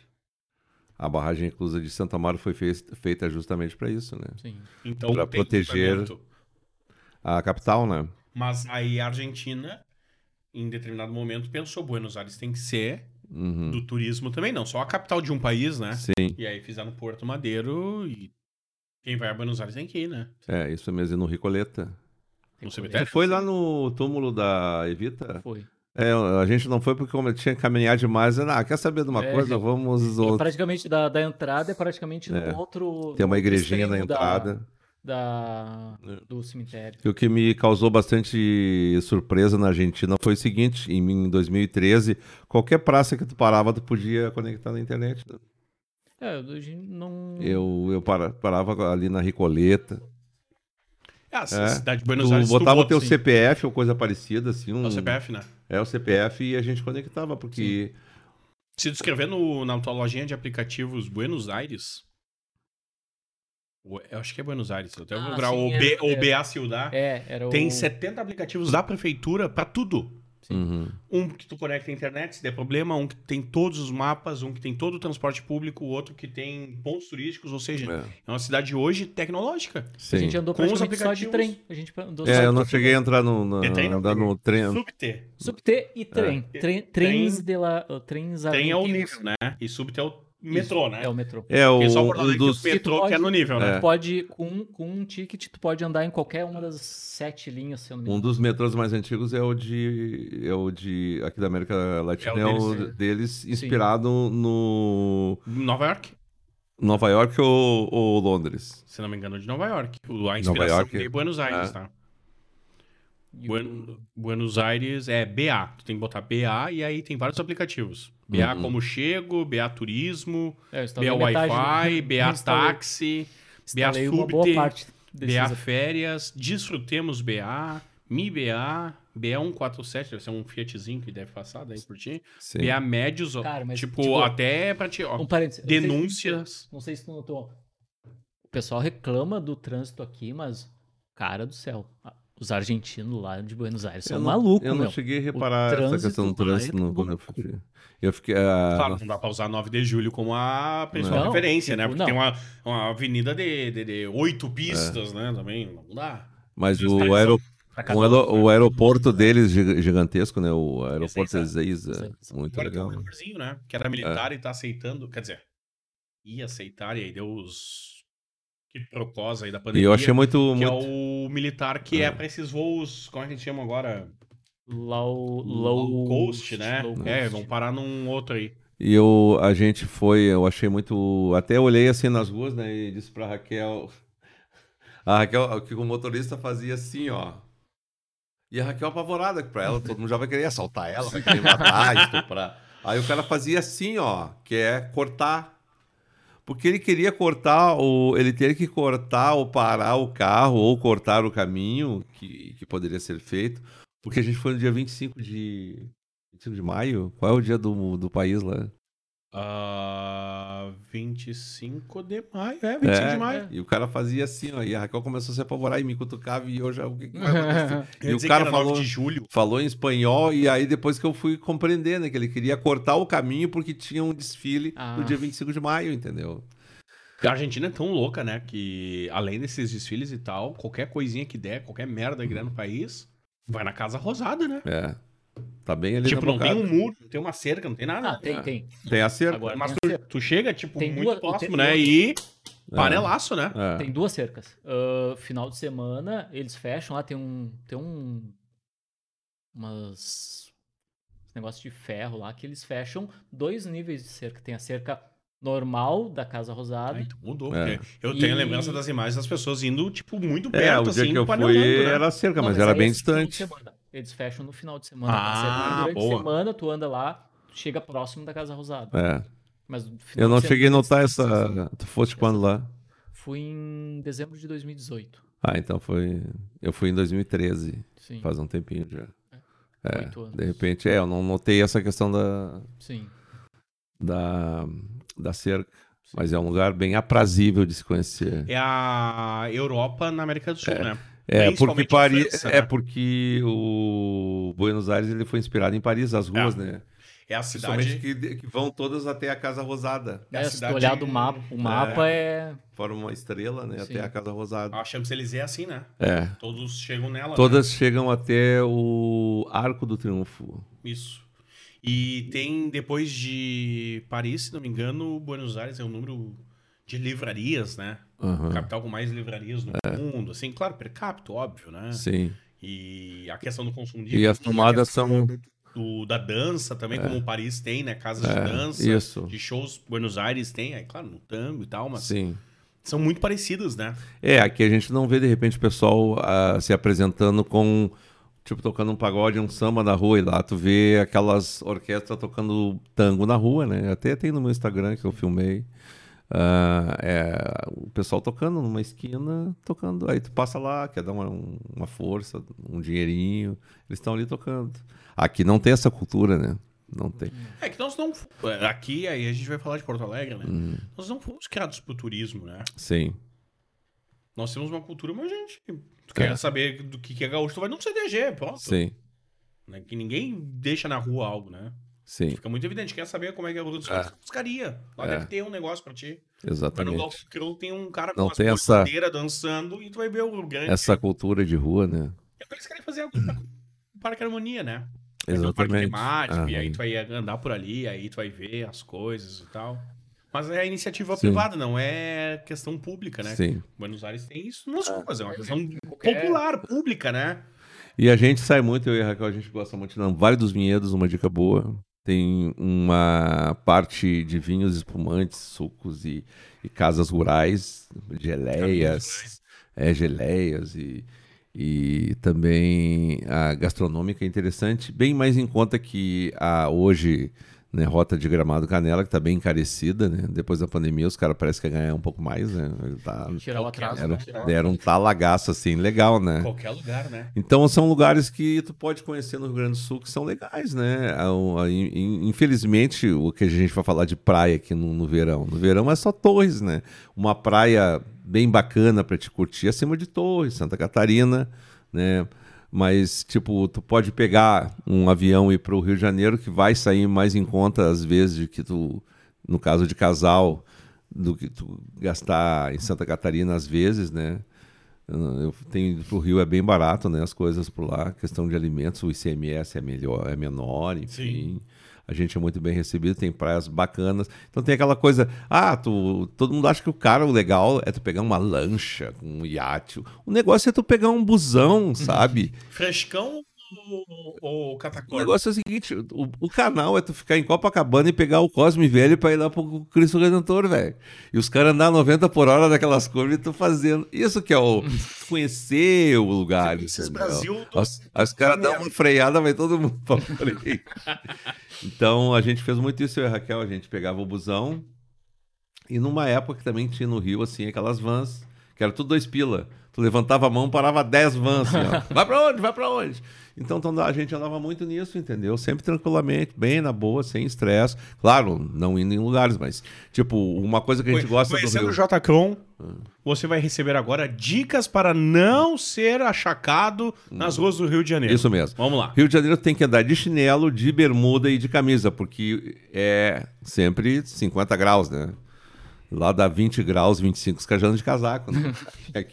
A barragem eclusa de Santo Amaro foi feita justamente para isso, né? Sim. Então, tem proteger-. A capital, né? Mas aí a Argentina, em determinado momento, pensou: Buenos Aires tem que ser Uhum. do turismo também, não só a capital de um país, né? Sim, E aí fizeram Porto Madeiro e quem vai a Buenos Aires tem que ir, né? é isso mesmo, e no Ricoleta. No cemitério. foi lá no túmulo da Evita? Foi. É, a gente não foi porque como tinha que caminhar demais. Ah, quer saber de uma É, coisa? Vamos. É praticamente da, da entrada é praticamente É. no outro. Tem uma outro igrejinha na entrada. Da, É. do cemitério. E o que me causou bastante surpresa na Argentina foi o seguinte: em em 2013, qualquer praça que tu parava, tu podia conectar na internet. né? É, não. Eu, eu para- parava ali na Ricoleta. Ah, a É. cidade de Buenos Tu Aires. botava o teu sim. CPF ou coisa parecida, assim. É Um, o CPF, né? É o CPF e a gente conectava, porque. Se tu escrever no, na tua lojinha de aplicativos Buenos Aires. Eu acho que é Buenos Aires. Eu até vou Ah, lembrar. sim, o, é, o é. BA Ciudad. É, era Tem o. 70 aplicativos da prefeitura pra tudo. Sim. Uhum. Um que tu conecta à internet se der problema, um que tem todos os mapas, um que tem todo o transporte público, o outro que tem pontos turísticos, ou seja, É, é uma cidade hoje tecnológica. sim. A gente andou Com os praticamente só de aplicativos. trem. A gente andou É, eu não cheguei a entrar no, na, De trem andar no trem. Subte. Subte e trem. É. Trem, trens de la, trens Trem é o nível, né? E subte é o metrô, né? É o metrô. É, o, só um dos. o metrô Tu que é no pode- nível, né? É. Tu pode, com, com um ticket, tu pode andar em qualquer uma das sete linhas, se eu não me Um engano. dos metrôs mais antigos é o de. É o de. Aqui da América Latina, é É o o deles, deles, inspirado no. Nova York, Nova York ou, ou Londres? se não me engano, de Nova York. O- A inspiração York. de Buenos Aires, É. tá? Buen- Buenos Aires é BA. Tu tem que botar BA e aí tem vários aplicativos. BA Uhum. como Chego, BA Turismo, É, BA Wi-Fi, <laughs> BA Táxi, BA Subte, BA Férias, Desfrutemos BA, Mi BA, BA 147, deve ser um Fiatzinho que deve passar daí por ti. Sim. BA Médios, ó, Cara, mas, tipo, tipo, até pra ti, ó, Um parênteses. eu não sei se- denúncias. Não sei se tu notou. O pessoal reclama do trânsito aqui, mas, cara do céu, os argentinos lá de Buenos Aires são Eu não- malucos, Eu não meu. cheguei a reparar essa questão do é trânsito no, quando eu fui. Eu fiquei. ah, Claro, não dá pra usar 9 de julho como a principal Não, referência, né? tipo, Porque não. tem uma, uma avenida de, de, de oito pistas, né? Também não dá. mas o, aero- o, um, o aeroporto deles gi- gigantesco, né? O aeroporto Ezeiza. Ezeiza. Muito Agora tem um legal. né? Que era militar e tá aceitando. Quer dizer, ia aceitar e aí deu os. Que procosa aí da E pandemia. eu achei muito. Que é muito... o militar que é, É. pra esses voos. Como é que a gente chama agora? Low, Low low coast, né? low É, vão parar num outro aí. E eu, a gente foi, eu achei muito. Até olhei assim nas ruas, né? E disse pra Raquel. <laughs> A Raquel, que o motorista fazia assim, ó. E a Raquel apavorada, que pra ela todo mundo já vai querer assaltar ela, vai querer matar, <laughs> estuprar. Aí o cara fazia assim, ó, que é cortar. Porque ele queria cortar, o, ele teria que cortar ou parar o carro ou cortar o caminho que, que poderia ser feito. Porque a gente foi no dia 25 de, 25 de maio. Qual é o dia do, do país lá? Ah, 25 de maio. É, 25 É. de maio. E o cara fazia assim, ó. E a Raquel começou a se apavorar e me cutucava e eu já. O que, que vai acontecer? <laughs> E o cara que era 9 falou, de julho. falou em espanhol, e aí depois que eu fui compreender, né? Que ele queria cortar o caminho porque tinha um desfile Ah. no dia 25 de maio, entendeu? A Argentina é tão louca, né? Que além desses desfiles e tal, qualquer coisinha que der, qualquer merda que der no país, vai na Casa Rosada, né? É. Tá bem ali tipo, não tem bocada. um muro, não tem uma cerca, não tem nada. Ah, tem, tem. Tem a cerca. Agora Mas tem, tu, tu chega, tipo, Tem muito duas- próximo, tem- né? E panelaço, né? É. tem duas cercas. Ah, final de semana, eles fecham lá, tem um. Tem um. Umas. negócio de ferro lá, que eles fecham dois níveis de cerca. Tem a cerca normal da Casa Rosada. Ah, então mudou. É. porque Eu tenho E- lembrança das imagens das pessoas indo, tipo, muito É, perto, o dia assim, que eu panelando, fui né? era cerca, Não, mas era aí bem é distante. semana. Eles fecham no final de semana. Ah, durante boa. a semana, tu anda lá, tu chega próximo da Casa Rosada. É. Mas no final Eu não de cheguei a notar essa. Tu foste quando lá? Fui em dezembro de 2018. Ah, então foi. Eu fui em 2013, Sim, faz um tempinho já. É, oito anos. de repente, é, eu não notei essa questão da, Sim. da, da cerca. Mas é um lugar bem aprazível de se conhecer. É a Europa na América do Sul, né? É, porque a Paris, França, é né? porque o Buenos Aires ele foi inspirado em Paris, as ruas, né? É a Principalmente cidade... que, que vão todas até a Casa Rosada. É a É, se tu cidade- olhar do mapa, o mapa é. Forma uma estrela, né? Sim. Até a Casa Rosada. A Champs-Élysées é assim, né? É. Todos chegam nela, né? Todas chegam até o Arco do Triunfo. Isso. E tem, depois de Paris, se não me engano, Buenos Aires é o número de livrarias, né? Aham. Capital com mais livrarias no mundo. Assim, claro, per capita, óbvio, né? É. Sim. E a questão do consumo de E as tomadas são. do- da dança também, como o Paris tem, né? Casas É, de dança, isso. de shows, Buenos Aires tem, aí, claro, no tango e tal, mas Sim. são muito parecidas, né? É, aqui a gente não vê de repente o pessoal ah, se apresentando com. Tipo, tocando um pagode, um samba na rua, e lá tu vê aquelas orquestras tocando tango na rua, né? Até tem no meu Instagram que eu filmei. Ah, é, o pessoal tocando numa esquina, tocando. Aí tu passa lá, quer dar uma, um- uma força, um dinheirinho. Eles estão ali tocando. Aqui não tem essa cultura, né? Não tem. É que nós não. Aqui, aí a gente vai falar de Porto Alegre, né? Hum. Nós não fomos criados pro turismo, né? Sim. Nós temos uma cultura, mas gente. Tu quer É. saber do que que é gaúcho, tu vai num CDG, pronto. Sim. Né? Que ninguém deixa na rua algo, né? Sim. Fica muito evidente. Quer saber como é que é a rua dos É. caras? Buscaria. Lá É. deve ter um negócio pra ti. No Exatamente. Galpão Crioulo tem um cara Não com tem as essa- dançando e tu vai ver o grande. Essa cultura de rua, né? É o que eles querem fazer o Parque Harmonia, né? Fazer um parque Exatamente. temático, e aí tu vai andar por ali, aí tu vai ver as coisas e tal. Mas é iniciativa Sim. privada, não é questão pública, né? Sim. Buenos Aires tem isso nas ruas, é uma questão Qualquer- popular, pública, né? E a gente sai muito, eu e a Raquel, a gente gosta muito de Vale dos Vinhedos, uma dica boa. Tem uma parte de vinhos espumantes, sucos e, e casas rurais, geleias, é, geleias e, e também a gastronômica é interessante, bem mais em conta que a hoje né, rota de Gramado Canela, que está bem encarecida, né? Depois da pandemia, os caras parecem que ganhar um pouco mais, né? Tá, Tirar o atraso. deram, né? deram um talagaço assim, legal, né? Qualquer lugar, né? Então são lugares que tu pode conhecer no Rio Grande do Sul que são legais, né? Infelizmente, o que a gente vai falar de praia aqui no, no verão. No verão é só Torres, né? Uma praia bem bacana para te curtir acima de Torres, Santa Catarina, né? Mas, tipo, tu pode pegar um avião e ir para o Rio de Janeiro que vai sair mais em conta, às vezes, de que tu, no caso de casal, do que tu gastar em Santa Catarina, às vezes, né? Eu tenho ido pro Rio, é bem barato, né? As coisas por lá, questão de alimentos, o ICMS é melhor, é menor, enfim. A gente é muito bem recebido, tem praias bacanas. Então tem aquela coisa, ah, tu, todo mundo acha que o cara, o legal é tu pegar uma lancha, um iate. O negócio é tu pegar um busão, sabe? Frescão ou, ou O negócio é o seguinte, o, o canal é tu ficar em Copacabana e pegar o Cosme Velho pra ir lá pro Cristo Redentor, velho. E os caras andar 90 por hora daquelas curvas e tu fazendo. Isso que é o <laughs> conhecer o lugar. Esses? Brasil... Os, os caras dão uma freada, vai todo mundo pra frente. Então a gente fez muito isso, eu e a Raquel, a gente pegava o busão. E numa época que também tinha no Rio, assim, aquelas vans, que era tudo dois pila. Tu levantava a mão, parava 10 vans, assim, ó. <laughs> Vai pra onde? Vai pra onde? Então, então, a gente andava muito nisso, entendeu? Sempre tranquilamente, bem na boa, sem estresse. Claro, não indo em lugares, mas, tipo, uma coisa que a gente gosta do Conhecendo Rio. o Jcron, você vai receber agora dicas para não ser achacado nas ruas do Rio de Janeiro. Isso mesmo. Vamos lá. Rio de Janeiro tem que andar de chinelo, de bermuda e de camisa, porque é sempre 50 graus, né? Lá dá 20 graus, 25, os caras de casaco. Né? <laughs> É,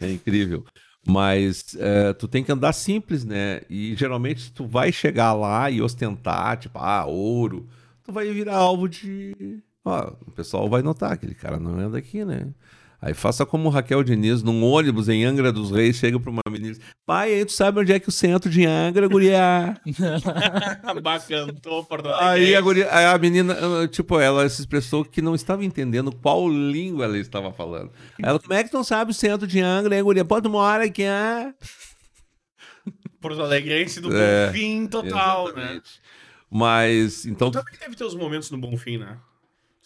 é incrível. Mas é, tu tem que andar simples, né? E geralmente tu vai chegar lá e ostentar, tipo, ah, ouro. Tu vai virar alvo de. Ó, o pessoal vai notar, aquele cara não anda aqui, né? Aí faça como Raquel Diniz, num ônibus em Angra dos Reis, chega pra uma menina e diz, pai, aí tu sabe onde é que o centro de Angra, guria? <laughs> Bacantou, Porto aí, a guria, aí a menina, tipo, ela se expressou que não estava entendendo qual língua ela estava falando. Ela, como é que tu não sabe o centro de Angra, hein, guria? Pô, tu mora aqui, ah? Porto Alegrense do É, Bonfim total, né? Exatamente. Mas, então... Também deve ter os momentos no Bonfim, né?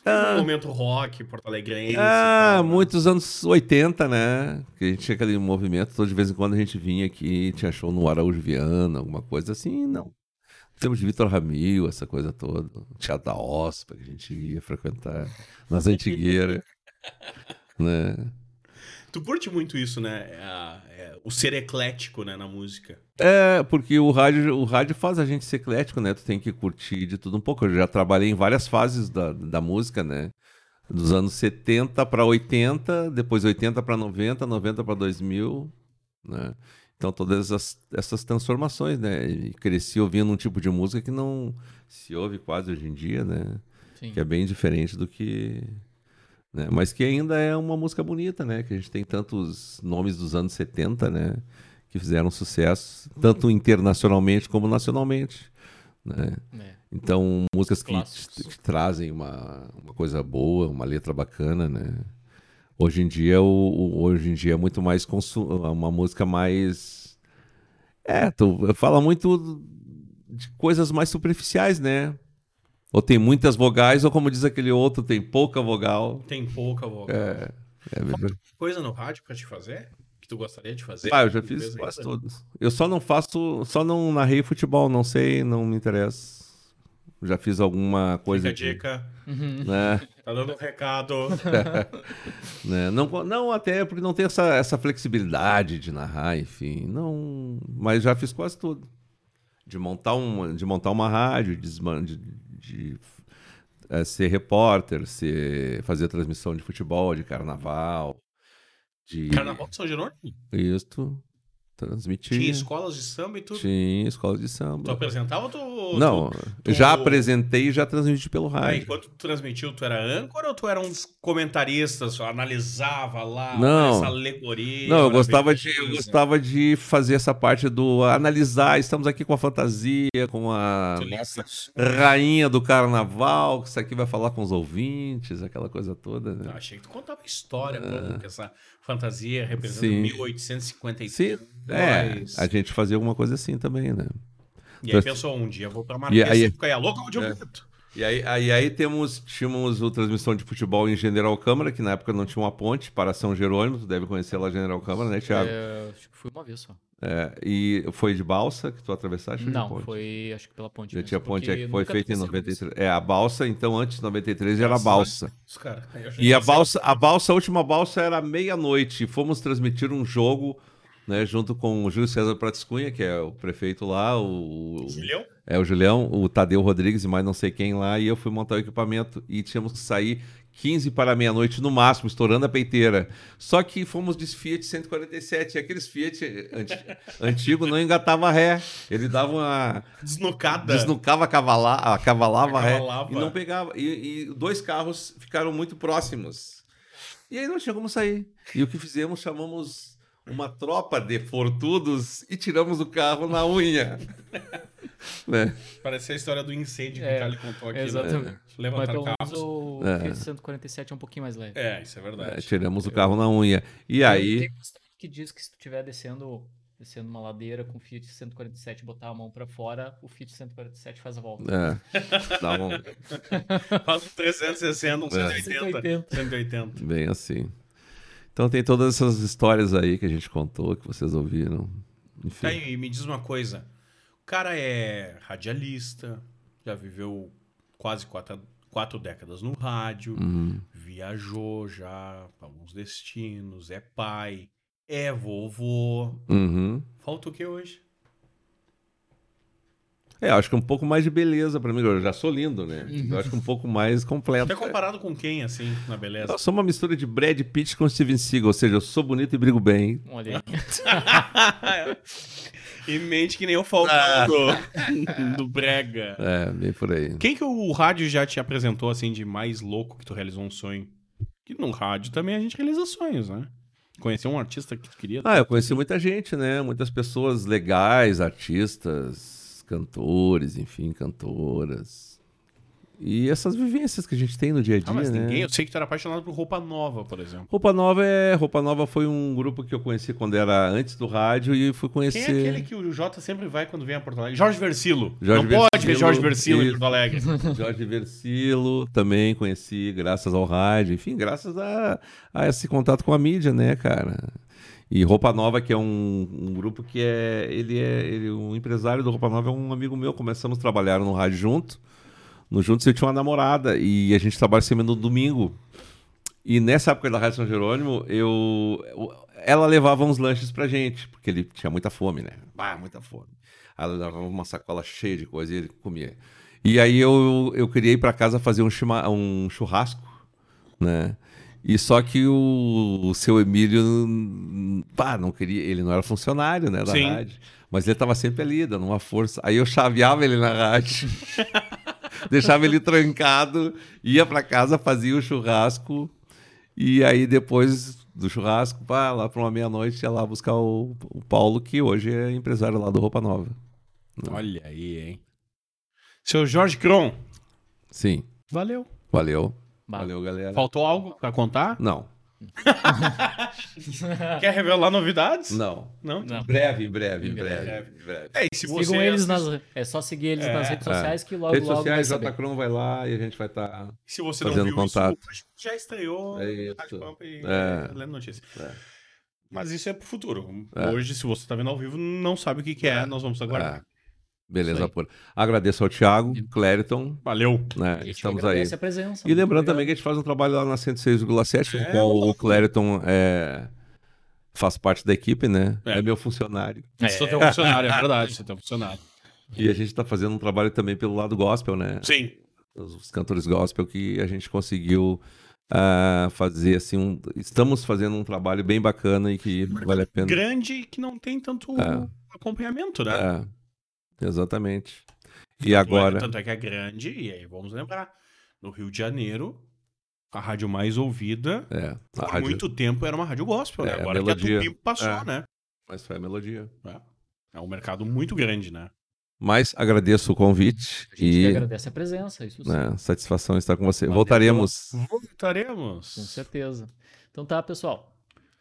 Ah. Momento rock, Porto Alegrense. Ah, tal, né? muitos anos 80, né? Que a gente tinha aquele movimento, todo de vez em quando a gente vinha aqui, tinha show no Araújo Viana, alguma coisa assim, não. Temos de Vitor Ramil, essa coisa toda. O Teatro da Ospa, que a gente ia frequentar nas antigueiras. <laughs> né? Tu curte muito isso, né? É é o ser eclético, né, na música. É, porque o rádio, o rádio faz a gente ser eclético, né? Tu tem que curtir de tudo um pouco. Eu já trabalhei em várias fases da, da música, né? Dos anos 70 para 80, depois 80 para 90, 90 para 2000, né? Então todas essas, essas transformações, né? E cresci ouvindo um tipo de música que não se ouve quase hoje em dia, né? Sim. Que é bem diferente do que né? Mas que ainda é uma música bonita, né? Que a gente tem tantos nomes dos anos 70, né? Que fizeram sucesso, tanto internacionalmente como nacionalmente, né? É. Então, músicas que, que trazem uma, uma coisa boa, uma letra bacana, né? Hoje em dia, o, o- hoje em dia é muito mais consu- uma música mais é, tu fala muito de coisas mais superficiais, né? Ou tem muitas vogais, ou como diz aquele outro, tem pouca vogal. Tem pouca vogal. É, é verdade. Coisa no rádio pra te fazer? Que tu gostaria de fazer? Ah, eu já fiz quase ainda? todos. Eu só não faço, só não narrei futebol, não sei, não me interessa. Já fiz alguma coisa. Fica a dica. Uhum. Né, Tá dando um recado. <laughs> né, não, não, até porque não tem essa, essa flexibilidade de narrar, enfim. Não, mas já fiz quase tudo. De montar, um, de montar uma rádio, de, de, de, eh, ser repórter, ser, fazer transmissão de futebol, de carnaval. De Carnaval de São Jerônimo? Isto. Transmitir. Tinha escolas de samba e tudo. Tinha escola de Tu samba. apresentava ou tu. Não, tu- já tu- apresentei e já transmiti pelo rádio. enquanto tu transmitiu, tu era âncora ou tu era um dos comentaristas? só Analisava lá Não. essa alegoria. Não, eu gostava, de, eu gostava de fazer essa parte do analisar. Estamos aqui com a fantasia, com a rainha do carnaval, que isso aqui vai falar com os ouvintes, aquela coisa toda. Né? Achei que tu contava história, que essa fantasia representa. Sim. 1852. Sim, é, a gente fazia alguma coisa assim também, né? E aí pensou, um dia eu vou pra Marquês, E aí- É. ficar aí, louca onde eu bonito. E aí, aí, aí temos, tínhamos o transmissão de futebol em General Câmara, que na época não tinha uma ponte para São Jerônimo, tu deve conhecer lá General Câmara, né, Thiago? É, acho que fui uma vez só. É, e foi de balsa que tu atravessaste? Não, ponte? foi acho que pela ponte. Já mesmo, tinha ponte, é que foi feita em teve 93. É, a balsa, então antes de 93 era a balsa. Os cara, E a balsa, a balsa, a última balsa era meia-noite. Fomos transmitir um jogo, né, junto com o Júlio César Prates Cunha, que é o prefeito lá, o, Julião? é o Julião, o Tadeu Rodrigues e mais não sei quem lá, e eu fui montar o equipamento e tínhamos que sair 15 para meia-noite no máximo, estourando a peiteira. Só que fomos de Fiat 147, e aqueles Fiat anti, <laughs> antigo não engatava ré. Ele dava uma Desnucada. desnucava, cavala, cavalava, ré, Acavalava. e não pegava. E, e dois carros ficaram muito próximos. E aí não tinha como sair. E o que fizemos? Chamamos uma tropa de fortudos e tiramos o carro na unha. <laughs> né? Parece a história do incêndio que É, o Charlie contou aqui. Exatamente. Né? Mas Levantar menos carros. o É. Fiat 147 é um pouquinho mais leve. É, isso é É, verdade. tiramos o carro na unha. E aí. Tem bastante que diz que se tu estiver descendo, descendo uma ladeira com o Fiat 147 e botar a mão pra fora, o Fiat 147 faz a volta. É, dá um, <laughs> Faz um 360, um É. 180. 180. bem assim. Então tem todas essas histórias aí que a gente contou, que vocês ouviram. Enfim. Tá, e me diz uma coisa. O cara é radialista, já viveu quase quatro, quatro décadas no rádio, Uhum. viajou já pra alguns destinos, é pai, é vovô. Uhum. Falta o que hoje? É, eu acho que um pouco mais de beleza pra mim. Eu já sou lindo, né? Eu acho que um pouco mais completo. Até comparado com quem, assim, na beleza? Eu sou uma mistura de Brad Pitt com Steven Seagal, ou seja, eu sou bonito e brigo bem. Olha aí. <laughs> e mente que nem o Falcão do, <laughs> do Brega. É, bem por aí. Quem que o rádio já te apresentou, assim, de mais louco que tu realizou um sonho? Que no rádio também a gente realiza sonhos, né? Conhecer um artista que tu queria. Ah, eu conheci muita gente, né? Muitas pessoas legais, artistas, cantores, enfim, cantoras. E essas vivências que a gente tem no dia a dia, Ah, mas né? ninguém. Eu sei que tu era apaixonado por roupa nova, por exemplo. Roupa Nova é. Roupa Nova foi um grupo que eu conheci quando era antes do rádio e fui Quem conhecer. é aquele que o Jota sempre vai quando vem a Porto Alegre? Jorge Versilo. Jorge Não pode ver Versilo, Jorge Versilo em isso. Porto Alegre. <laughs> Jorge Versilo também conheci graças ao rádio, enfim, graças a, a esse contato com a mídia, né, cara? E Roupa Nova, que é um, um grupo que é. Ele é. Ele, o empresário do Roupa Nova é um amigo meu. Começamos a trabalhar no rádio junto. No Juntos eu tinha uma namorada e a gente trabalha sempre no domingo. E nessa época da Rádio São Jerônimo, eu, ela levava uns lanches pra gente, porque ele tinha muita fome, né? Bah, muita fome. Ela levava uma sacola cheia de coisa e ele comia. E aí eu, eu queria ir pra casa fazer um, chima- um churrasco, né? E só que o, o seu Emílio, pá, não queria, ele não era funcionário, né, da Sim. rádio. Mas ele tava sempre ali, dando uma força. Aí eu chaveava ele na rádio. <laughs> deixava ele trancado, ia pra casa, fazia o churrasco e aí depois do churrasco, pá, lá pra uma meia-noite ia lá buscar o, o Paulo, que hoje é empresário lá do Roupa Nova. Olha aí, hein? Seu Jorge Cron. Sim, Valeu. valeu. Valeu, galera. Faltou algo pra contar? Não, <laughs> Quer revelar novidades? não. Não? Não. Breve, breve, em breve. breve. breve. É, e se você Sigam eles nas. É só seguir eles É. nas redes sociais que logo, Redes logo vai sociais. Jatacron vai lá e a gente vai tá estar. Se você Fazendo não viu contato. isso, já estreou É no isso. E É. lendo notícias. É. Mas isso é pro futuro. É. Hoje, se você tá vendo ao vivo, não sabe o que, que é, nós vamos aguardar. É. Beleza, pura. Agradeço ao Thiago, Clériton, Valeu. né? Estamos aí. a presença. E lembrando também que a gente faz um trabalho lá na 106,7, É, com o qual o louco. Clériton é, faz parte da equipe, né? É. É, meu funcionário. Você tem um funcionário, é verdade, você tem um funcionário. E a gente está fazendo um trabalho também pelo lado gospel, né? Sim. Os, cantores gospel que a gente conseguiu ah, fazer assim um. Estamos fazendo um trabalho bem bacana e que vale a pena. Grande que não tem tanto É. acompanhamento, né? É, exatamente. E Tanto é- agora. Tanto é que é grande, e aí vamos lembrar. No Rio de Janeiro, a rádio mais ouvida, É, a por rádio, muito tempo era uma rádio gospel, né? É, a Agora melodia. que a Tupi passou, É. né? mas foi a melodia. É um mercado muito grande, né? Mas agradeço o convite A gente e agradece a presença, isso sim, né, satisfação estar com você. Valeu. Voltaremos. Voltaremos. com certeza. Então tá, pessoal.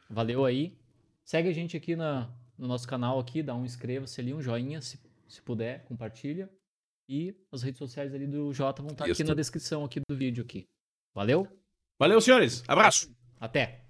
Valeu aí. Segue a gente aqui na, no nosso canal aqui, dá um inscreva-se ali, um joinha, se, se puder, compartilha. E as redes sociais ali do Jota vão tá estar Isso. aqui na descrição aqui do vídeo aqui. Valeu? Valeu, senhores. Abraço. Até.